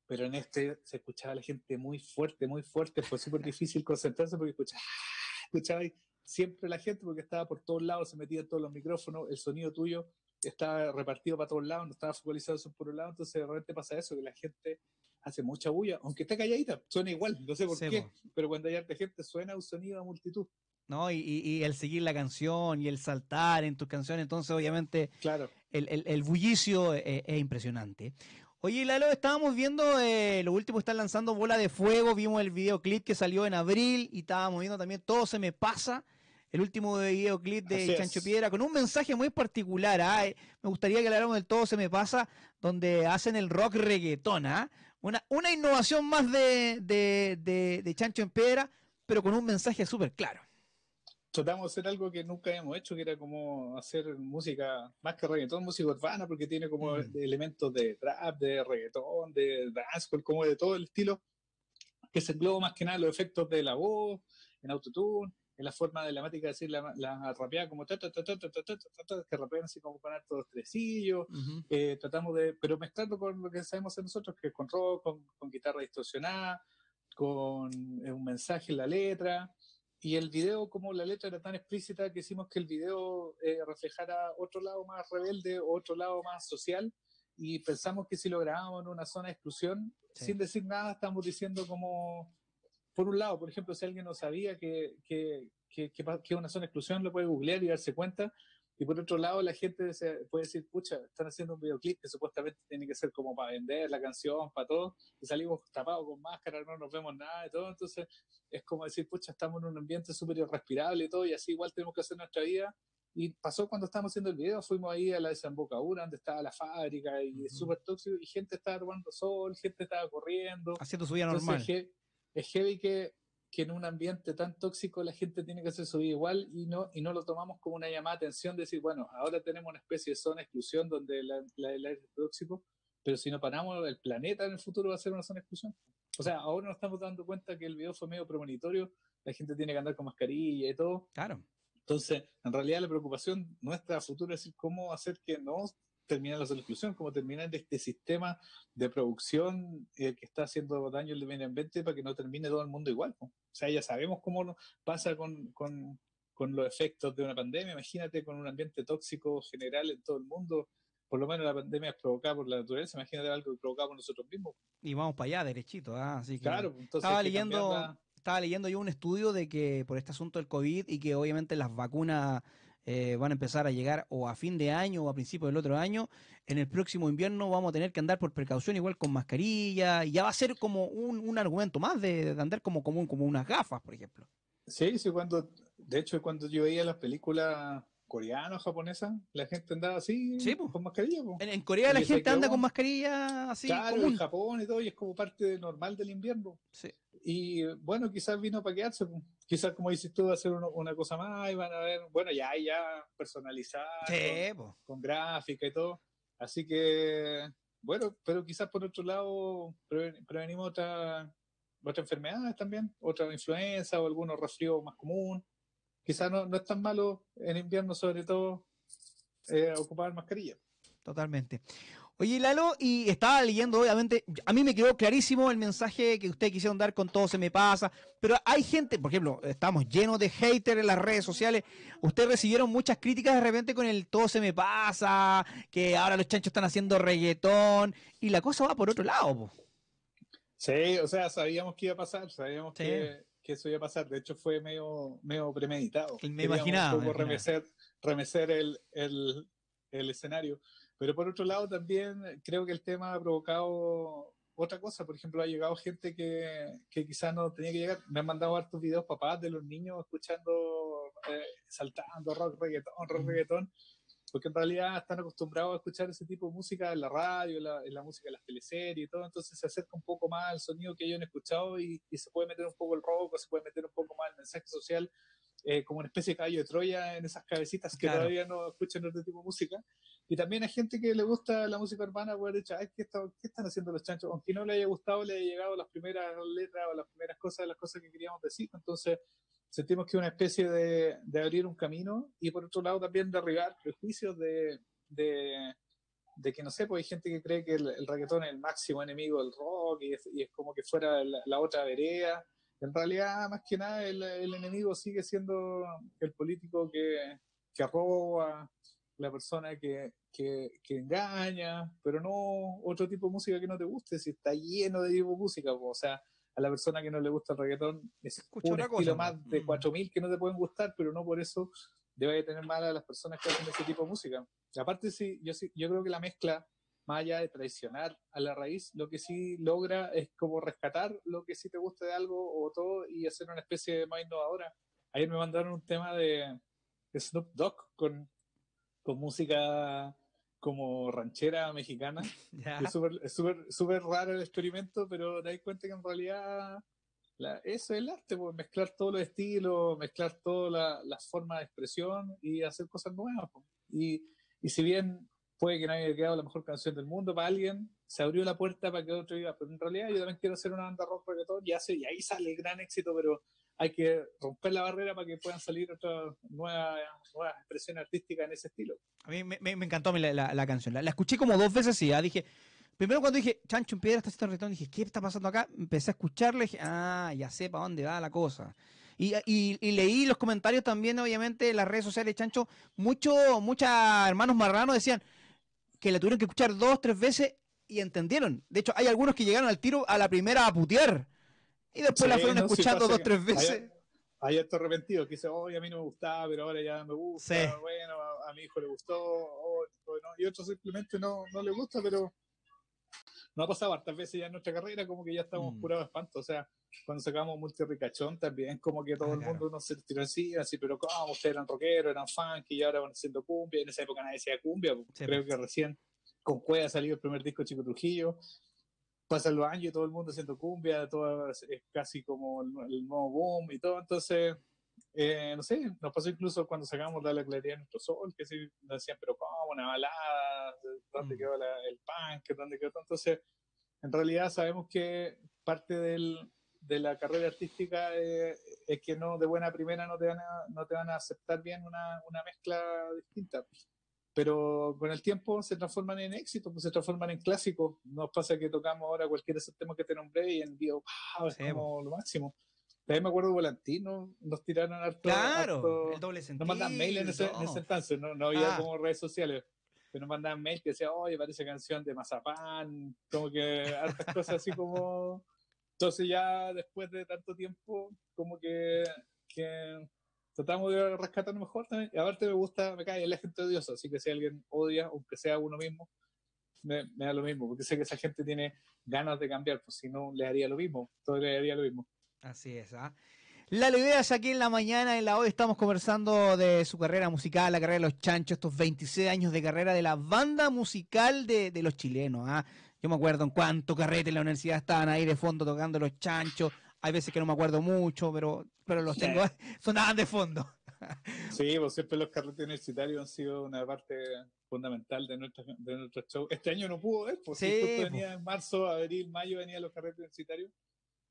Pero en este se escuchaba a la gente muy fuerte, muy fuerte, fue súper difícil concentrarse porque escuchaba, escuchaba siempre la gente, porque estaba por todos lados, se metía en todos los micrófonos, el sonido tuyo estaba repartido para todos lados, no estaba focalizado por un lado, entonces de repente pasa eso, que la gente hace mucha bulla, aunque esté calladita, suena igual, no sé por qué, pero cuando hay harta gente suena un sonido a multitud. ¿no? Y, y, el seguir la canción y el saltar en tus canciones, entonces obviamente claro. el, el, el bullicio es, impresionante. Oye, Lalo, estábamos viendo eh, lo último, están lanzando Bola de Fuego, vimos el videoclip que salió en abril y estábamos viendo también Todo se me pasa, el último videoclip de Chancho Piedra, con un mensaje muy particular. ¿ah? Eh, me gustaría que habláramos del Todo se me pasa, donde hacen el rock reggaetón. ¿ah? Una, una innovación más de, de, de, Chancho en Piedra, pero con un mensaje súper claro. Tratamos de hacer algo que nunca habíamos hecho, que era como hacer música más que reggaetón, música urbana, porque tiene como mm. elementos de trap, de reggaetón, de dancehall, como de todo el estilo, que se engloba más que nada los efectos de la voz, en autotune, en la forma de la mática de decir la, la rapeada como ta, ta, ta, que rapean así como con hartos tresillos, eh, tratamos de, pero mezclando con lo que sabemos nosotros, que es con rock, con, con guitarra distorsionada, con eh, un mensaje en la letra, y el video, como la letra era tan explícita, que hicimos que el video eh, reflejara otro lado más rebelde, otro lado más social, y pensamos que si lo grabábamos en una zona de exclusión, sin decir nada, estamos diciendo como por un lado, por ejemplo, si alguien no sabía que, que, que, que, una zona de exclusión, lo puede googlear y darse cuenta. Y por otro lado, la gente puede decir, pucha, están haciendo un videoclip que supuestamente tiene que ser como para vender la canción, para todo, y salimos tapados con máscara, no nos vemos nada y todo. Entonces, es como decir, pucha, estamos en un ambiente súper irrespirable y todo, y así igual tenemos que hacer nuestra vida. Y pasó cuando estábamos haciendo el video, fuimos ahí a la desembocadura, donde estaba la fábrica, y es súper tóxico, y gente estaba tomando sol, gente estaba corriendo. Haciendo su vida normal es heavy que, que, en un ambiente tan tóxico la gente tiene que hacer su vida igual y no, y no lo tomamos como una llamada de atención de decir, bueno, ahora tenemos una especie de zona de exclusión donde el aire es tóxico, pero si no paramos, el planeta en el futuro va a ser una zona de exclusión. O sea, ahora nos estamos dando cuenta que el video fue medio premonitorio, la gente tiene que andar con mascarilla y todo. Claro. Entonces, en realidad la preocupación nuestra a futuro es decir, cómo hacer que no terminar la exclusión, cómo terminar este sistema de producción eh, que está haciendo daño al medio ambiente para que no termine todo el mundo igual. O sea, ya sabemos cómo pasa con, con, con, los efectos de una pandemia. Imagínate con un ambiente tóxico general en todo el mundo. Por lo menos la pandemia es provocada por la naturaleza. Imagínate algo provocado por nosotros mismos. Y vamos para allá, derechito. ¿ah? Así que claro, entonces estaba leyendo, estaba leyendo yo un estudio de que por este asunto del COVID y que obviamente las vacunas eh, van a empezar a llegar o a fin de año o a principios del otro año. En el próximo invierno vamos a tener que andar por precaución igual con mascarilla y ya va a ser como un, argumento más de, andar como, como, como unas gafas, por ejemplo. Sí, sí, cuando, de hecho, cuando yo veía las películas coreanas, japonesas, la gente andaba así, con mascarilla. En, Corea la gente anda con mascarilla así. Claro, en Japón y todo, y es como parte normal del invierno. Sí. Y bueno, quizás vino para quedarse. Quizás, como dices tú, va a ser una cosa más y van a ver, bueno, ya ya personalizar, con, gráfica y todo. Así que, bueno, pero quizás por otro lado prevenimos otras otra enfermedades también, otra influenza o algunos resfríos más común. Quizás no, no es tan malo en invierno, sobre todo, eh, ocupar mascarilla. Totalmente. Oye, Lalo, y estaba leyendo, obviamente, a mí me quedó clarísimo el mensaje que ustedes quisieron dar con todo se me pasa, pero hay gente, por ejemplo, estamos llenos de haters en las redes sociales, ustedes recibieron muchas críticas de repente con el todo se me pasa, que ahora los chanchos están haciendo reggaetón, y la cosa va por otro lado. Sí, o sea, sabíamos que iba a pasar, sabíamos que, que eso iba a pasar. De hecho, fue medio, medio premeditado. Me imaginaba. Un poco remecer, remecer el, el, el, escenario. Pero por otro lado, también creo que el tema ha provocado otra cosa. Por ejemplo, ha llegado gente que, que quizás no tenía que llegar. Me han mandado hartos videos papás de los niños escuchando, eh, saltando rock, reggaetón, rock, mm. Porque en realidad están acostumbrados a escuchar ese tipo de música en la radio, en la, en la música de las teleseries y todo, entonces se acerca un poco más al sonido que ellos han escuchado y, y se puede meter un poco el rock, o se puede meter un poco más el mensaje social, eh, como una especie de caballo de Troya en esas cabecitas que todavía no escuchan otro tipo de música. Y también hay gente que le gusta la música urbana, puede decir, ¿qué, ¿qué están haciendo los chanchos? Aunque no le haya gustado, le haya llegado las primeras letras o las primeras cosas, las cosas que queríamos decir. Entonces, sentimos que es una especie de, de, abrir un camino y por otro lado también derribar prejuicios de, de, de, que no sé, pues hay gente que cree que el, el reggaetón es el máximo enemigo del rock y es, y es como que fuera la, la, otra vereda. En realidad, más que nada, el, el enemigo sigue siendo el político que, que roba, la persona que, que, que, engaña, pero no otro tipo de música que no te guste, si está lleno de tipo de música, o sea, a la persona que no le gusta el reggaetón es Escucha un estilo más de 4.000 mm. que no te pueden gustar, pero no por eso debe tener mal a las personas que hacen ese tipo de música. Aparte, sí, yo, sí, yo creo que la mezcla, más allá de traicionar a la raíz, lo que sí logra es como rescatar lo que sí te gusta de algo o todo y hacer una especie de más innovadora. Ayer me mandaron un tema de, de Snoop Dogg con, con música como ranchera mexicana. Es súper súper raro el experimento, pero te das cuenta que en realidad la, eso es el arte, pues, mezclar todos los estilos, mezclar todas las formas de expresión y hacer cosas nuevas. Pues. Y, y si bien puede que no haya quedado la mejor canción del mundo para alguien, se abrió la puerta para que otro iba, pero en realidad yo también quiero hacer una banda rock reggaeton y, hace, y ahí sale el gran éxito, pero hay que romper la barrera para que puedan salir otras nuevas, nuevas expresiones artísticas en ese estilo. A mí me, encantó la, canción. La, escuché como dos veces y ya dije. Primero cuando dije, Chancho en Piedra está haciendo reggaetón, dije, ¿qué está pasando acá? Empecé a escucharle, dije, ah, ya sé para dónde va la cosa. Y, y, y, leí los comentarios también, obviamente, en las redes sociales, Chancho, muchos muchos hermanos marranos decían que la tuvieron que escuchar dos, tres veces y entendieron. De hecho, hay algunos que llegaron al tiro a la primera a putear. Y después sí, la fueron no, escuchando dos, tres veces. Hay, estos arrepentidos que dicen, oye, a mí no me gustaba, pero ahora ya me gusta. Sí. Bueno, a, a, mi hijo le gustó. Oh, bueno, y otros simplemente no, no le gusta, pero no ha pasado hartas veces ya en nuestra carrera, como que ya estamos mm. curados de espanto. O sea, cuando sacamos Multirricachón también, como que todo ah, el mundo nos tiró encima, así, pero ¿cómo? Ustedes eran rockeros, eran funk y ahora van haciendo cumbia. En esa época nadie decía cumbia, sí, creo pues. que recién con Cueva ha salido el primer disco Chico Trujillo pasan los años y todo el mundo haciendo cumbia, todo es casi como el, el nuevo boom y todo, entonces, eh, no sé, nos pasó incluso cuando sacamos la claridad de nuestro sol, que sí, nos decían, pero ¿cómo? Una balada, ¿dónde mm. quedó la, el punk? ¿Dónde quedó? Entonces, en realidad sabemos que parte del, de la carrera artística eh, es que no de buena primera no te van a, no te van a aceptar bien una, una mezcla distinta pero con el tiempo se transforman en éxito, pues se transforman en clásicos. Nos pasa que tocamos ahora cualquier de esos temas que te nombré y en vivo, wow, es sí, como lo máximo. También me acuerdo de Volantino, nos tiraron harto. Claro, harto, el doble sentido. Nos mandaban mail en ese, no. en ese entonces, no, no había ah. como redes sociales. Pero nos mandaban mail que decía, oye, parece canción de Mazapán, como que hartas cosas así como. Entonces, ya después de tanto tiempo, como que, que tratamos de rescatar mejor también. Y aparte me gusta, me cae la gente odiosa, así que si alguien odia, aunque sea uno mismo, me, me, da lo mismo, porque sé que esa gente tiene ganas de cambiar, pues si no, le haría lo mismo, todo le haría lo mismo. Así es, ¿ah? La idea es aquí en la mañana, en la hoy, estamos conversando de su carrera musical, la carrera de los chanchos, estos 26 años de carrera de la banda musical de, de los chilenos. ¿ah? Yo me acuerdo en cuánto carrete en la universidad estaban ahí de fondo tocando los chanchos, hay veces que no me acuerdo mucho, pero, pero los tengo, sonaban de fondo. Sí, pues siempre los carretes universitarios han sido una parte fundamental de nuestro, de nuestro show. Este año no pudo ver, pues sí, pues. venía en marzo, abril, mayo, venían los carretes universitarios,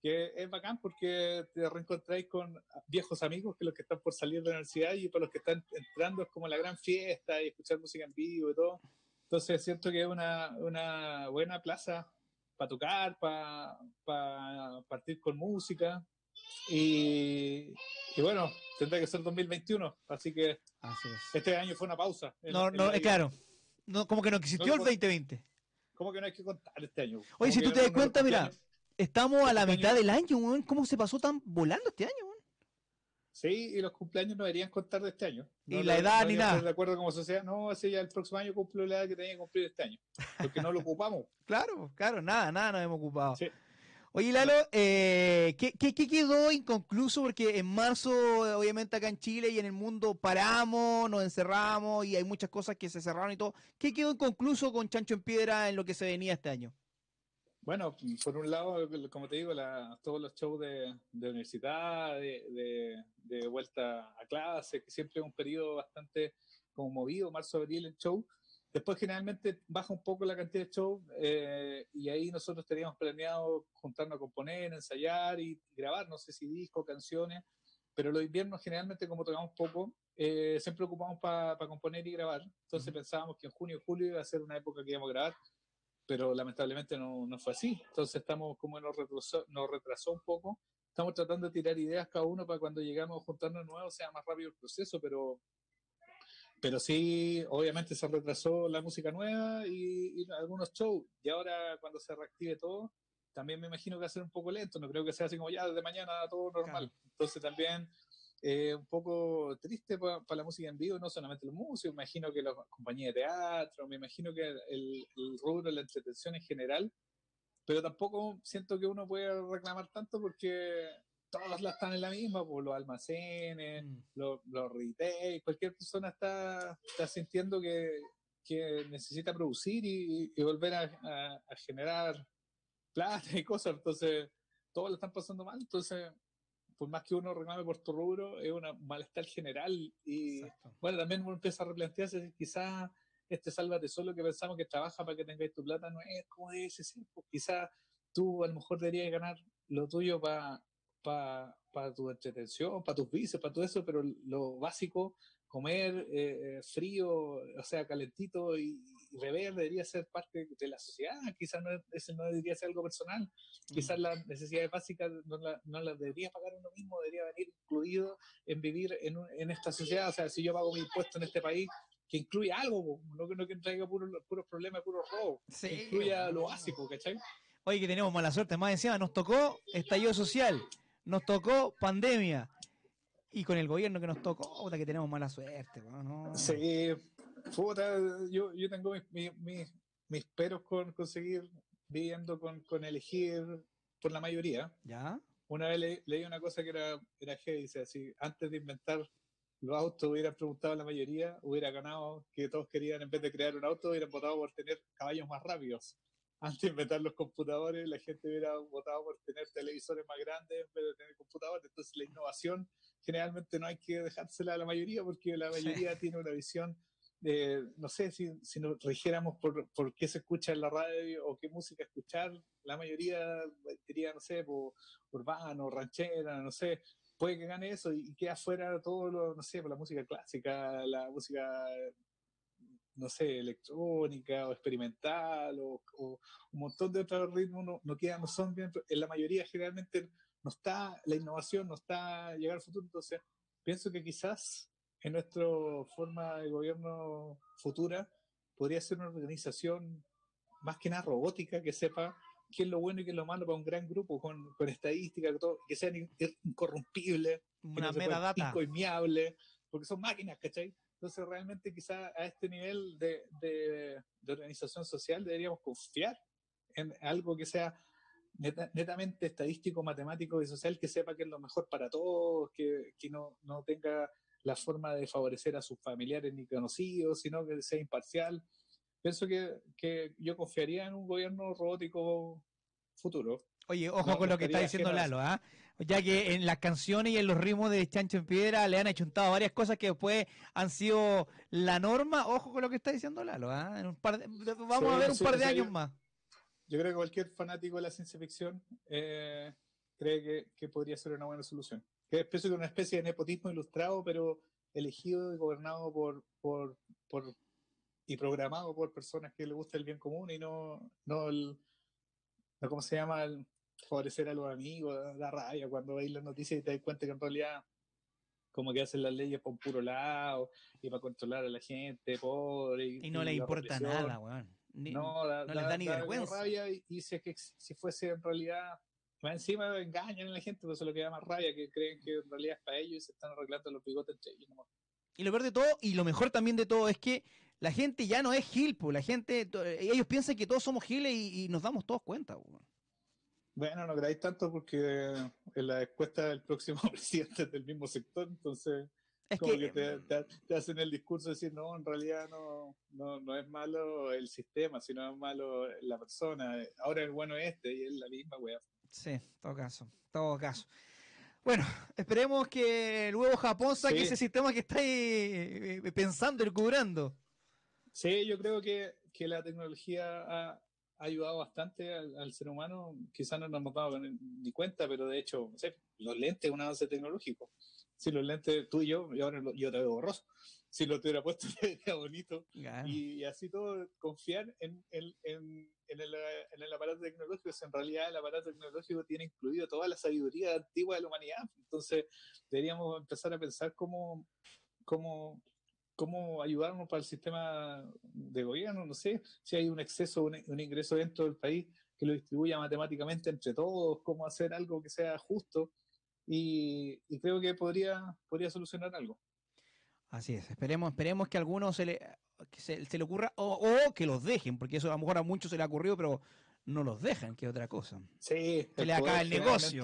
que es bacán porque te reencontráis con viejos amigos que los que están por salir de la universidad y para los que están entrando es como la gran fiesta y escuchar música en vivo y todo. Entonces siento que es una, una buena plaza para tocar, para pa partir con música. Y, y, bueno, tendrá que ser 2021, así que así este año fue una pausa. No, no, es claro. No, como que no existió no, el 2020. Como que no hay que contar este año? Oye, si tú te das cuenta, mira, Estamos a la Este mitad año- del año. ¿Cómo se pasó tan volando este año? Sí, y los cumpleaños no deberían contar de este año. Ni No la edad no ni nada. De acuerdo como sociedad, no, así ya el próximo año cumplo la edad que tenía que cumplir este año. Porque no lo ocupamos. Claro, claro, nada, nada nos hemos ocupado. Sí. Oye, Lalo, eh, ¿qué, qué- qué quedó inconcluso? Porque en marzo, obviamente acá en Chile y en el mundo paramos, nos encerramos y hay muchas cosas que se cerraron y todo. ¿Qué quedó inconcluso con Chancho en Piedra en lo que se venía este año? Bueno, por un lado, como te digo, la- todos los shows de, de universidad, de, de- de vuelta a clase, que siempre es un periodo bastante como movido, marzo-abril el show. Después generalmente baja un poco la cantidad de shows eh, y ahí nosotros teníamos planeado juntarnos a componer, ensayar y, grabar, no sé si discos, canciones, pero los inviernos generalmente como tocamos poco, eh, siempre ocupamos para componer y grabar. Entonces pensábamos que en junio y julio iba a ser una época que íbamos a grabar pero lamentablemente no, no fue así. Entonces estamos como nos retrasó, nos retrasó un poco. Estamos tratando de tirar ideas cada uno para cuando llegamos a juntarnos de nuevo sea más rápido el proceso, pero, pero sí, obviamente se retrasó la música nueva y, y algunos shows. Y ahora cuando se reactive todo, también me imagino que va a ser un poco lento. No creo que sea así como ya desde mañana todo normal. Entonces también eh, un poco triste para la música en vivo, no solamente los músicos, me imagino que las compañías de teatro, me imagino que el, el rubro de la entretención en general, pero tampoco siento que uno pueda reclamar tanto porque todas las están en la misma, por los almacenes, Mm. los, los retail, cualquier persona está, está sintiendo que, que necesita producir y, y volver a, a- a generar plata y cosas, entonces todos lo están pasando mal, entonces por más que uno reclame por tu rubro, es un malestar general y Exacto. bueno, también uno empieza a replantearse quizás este sálvate solo que pensamos que trabaja para que tengáis tu plata no es como ese, sí, pues quizás tú a lo mejor deberías ganar lo tuyo para para tu entretención, para tus vicios, para todo eso, pero lo básico, comer eh, frío, o sea, calentito y, beber debería ser parte de la sociedad, quizás no, ese no debería ser algo personal, quizás las necesidades básicas no, la- no las debería pagar uno mismo, debería venir incluido en vivir en, un- en esta sociedad, o sea, si yo pago mi impuesto en este país, que incluya algo, no, que- no que traiga puros puros problemas, puros robos, Sí, que incluya lo básico, ¿cachai? Oye, que tenemos mala suerte. Más encima nos tocó estallido social, nos tocó pandemia. Y con el gobierno que nos tocó, puta, que tenemos mala suerte. no. Sí, puta, yo, yo tengo mis, mis, mis- mis peros con conseguir viviendo con, con elegir por la mayoría. ¿Ya? Una vez le- leí una cosa que era, era heavy, dice así, antes de inventar los autos hubieran preguntado a la mayoría, hubiera ganado que todos querían, en vez de crear un auto, hubieran votado por tener caballos más rápidos. Antes de inventar los computadores, la gente hubiera votado por tener televisores más grandes en vez de tener computadores. Entonces la innovación generalmente no hay que dejársela a la mayoría porque la Sí. mayoría tiene una visión de, no sé, si, si nos rigiéramos por, por qué se escucha en la radio o qué música escuchar, la mayoría diría, no sé, por urbano, ranchera, no sé, puede que gane eso y, y quede afuera todo lo, no sé, por la música clásica, la música, no sé, electrónica o experimental o, o un montón de otros ritmos no, no quedan, no son bien, en la mayoría generalmente no está la innovación, no está llegar al futuro, entonces pienso que quizás en nuestra forma de gobierno futura podría ser una organización más que nada robótica que sepa qué es lo bueno y qué es lo malo para un gran grupo, con, con estadísticas, que, todo- que sean in- incorrompibles, que Una no se puedan- metadata. incoimiables, porque son máquinas, ¿cachai? Entonces realmente quizá a este nivel de, de- de organización social deberíamos confiar en algo que sea neta- netamente estadístico, matemático y social, que sepa que es lo mejor para todos, que, que no, no tenga la forma de favorecer a sus familiares ni conocidos, sino que sea imparcial. Pienso que, que yo confiaría en un gobierno robótico futuro. Oye, ojo No, con lo que está diciendo ajeno Lalo, ¿ah? Ya que en las canciones y en los ritmos de Chancho en Piedra le han achuntado varias cosas que después han sido la norma. Ojo con lo que está diciendo Lalo, ¿ah? En un par de- vamos Sí, a ver un sí, par de sí, años yo- más. Yo creo que cualquier fanático de la ciencia ficción eh, cree que, que podría ser una buena solución. Que es es una especie de nepotismo ilustrado, pero elegido y gobernado por, por, por y programado por personas que les gusta el bien común y no, no el, no cómo se llama, el favorecer a los amigos, la rabia cuando veis las noticias y te das cuenta que en realidad como que hacen las leyes por un puro lado y para controlar a la gente pobre. Y no le la importa nada, weón. no, no les da ni vergüenza. rabia y, y si, que, si fuese en realidad más encima engañan a la gente, eso es lo que da más rabia, que creen que en realidad es para ellos y se están arreglando los bigotes entre ellos. Y lo peor de todo, y lo mejor también de todo, es que la gente ya no es gil, la gente, ellos piensan que todos somos giles y, nos damos todos cuenta. Bueno, no creáis tanto porque en la encuesta del próximo presidente es del mismo sector, entonces es como que, te, hacen el discurso de decir, no, en realidad no, no, no, es malo el sistema, sino es malo la persona. Ahora el bueno es este y es la misma weá. Sí, en todo caso, todo caso. Bueno, esperemos que luego Japón saque ese sistema que está ahí eh, pensando y cubrando. Sí, yo creo que, que la tecnología ha, ayudado bastante al, ser humano. Quizás no nos hemos dado ni cuenta, pero de hecho, no sé, los lentes es un avance tecnológico. Si los lentes, tú y yo, y ahora yo te veo borroso. Si lo tuviera puesto, sería bonito. Y, así todo, confiar en, en, en, en, el, en el aparato tecnológico. En realidad, el aparato tecnológico tiene incluido toda la sabiduría antigua de la humanidad. Entonces, deberíamos empezar a pensar cómo, cómo, cómo ayudarnos para el sistema de gobierno. No sé si hay un exceso, un, un ingreso dentro del país que lo distribuya matemáticamente entre todos, cómo hacer algo que sea justo y, creo que podría, podría solucionar algo. Así es, esperemos, esperemos que a algunos se le, se, le ocurra o, que los dejen, porque eso a lo mejor a muchos se le ha ocurrido, pero no los dejan, que es otra cosa. Sí, que le acaba el negocio.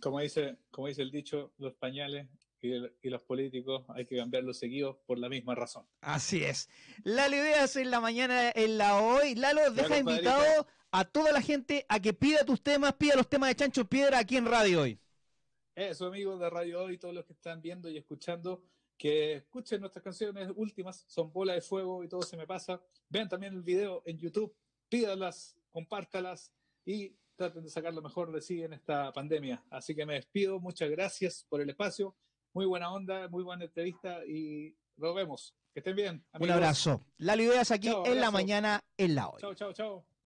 Como dice, como dice el dicho, los pañales y, los políticos hay que cambiarlos seguidos por la misma razón. Así es. Lalo Ideas en la mañana, en la hoy. Lalo, deja invitado a toda la gente a que pida tus temas, pida los temas de Chancho Piedra aquí en Radio Hoy. Eso, amigos de Radio Hoy, todos los que están viendo y escuchando, que escuchen nuestras canciones últimas, son Bola de Fuego y todo se me pasa. Vean también el video en YouTube, pídalas, compártalas y traten de sacar lo mejor de sí en esta pandemia. Así que me despido, muchas gracias por el espacio, muy buena onda, muy buena entrevista y nos vemos. Que estén bien. Un abrazo. La Ideas aquí en la mañana, en la hoy. Chao, chao, chao.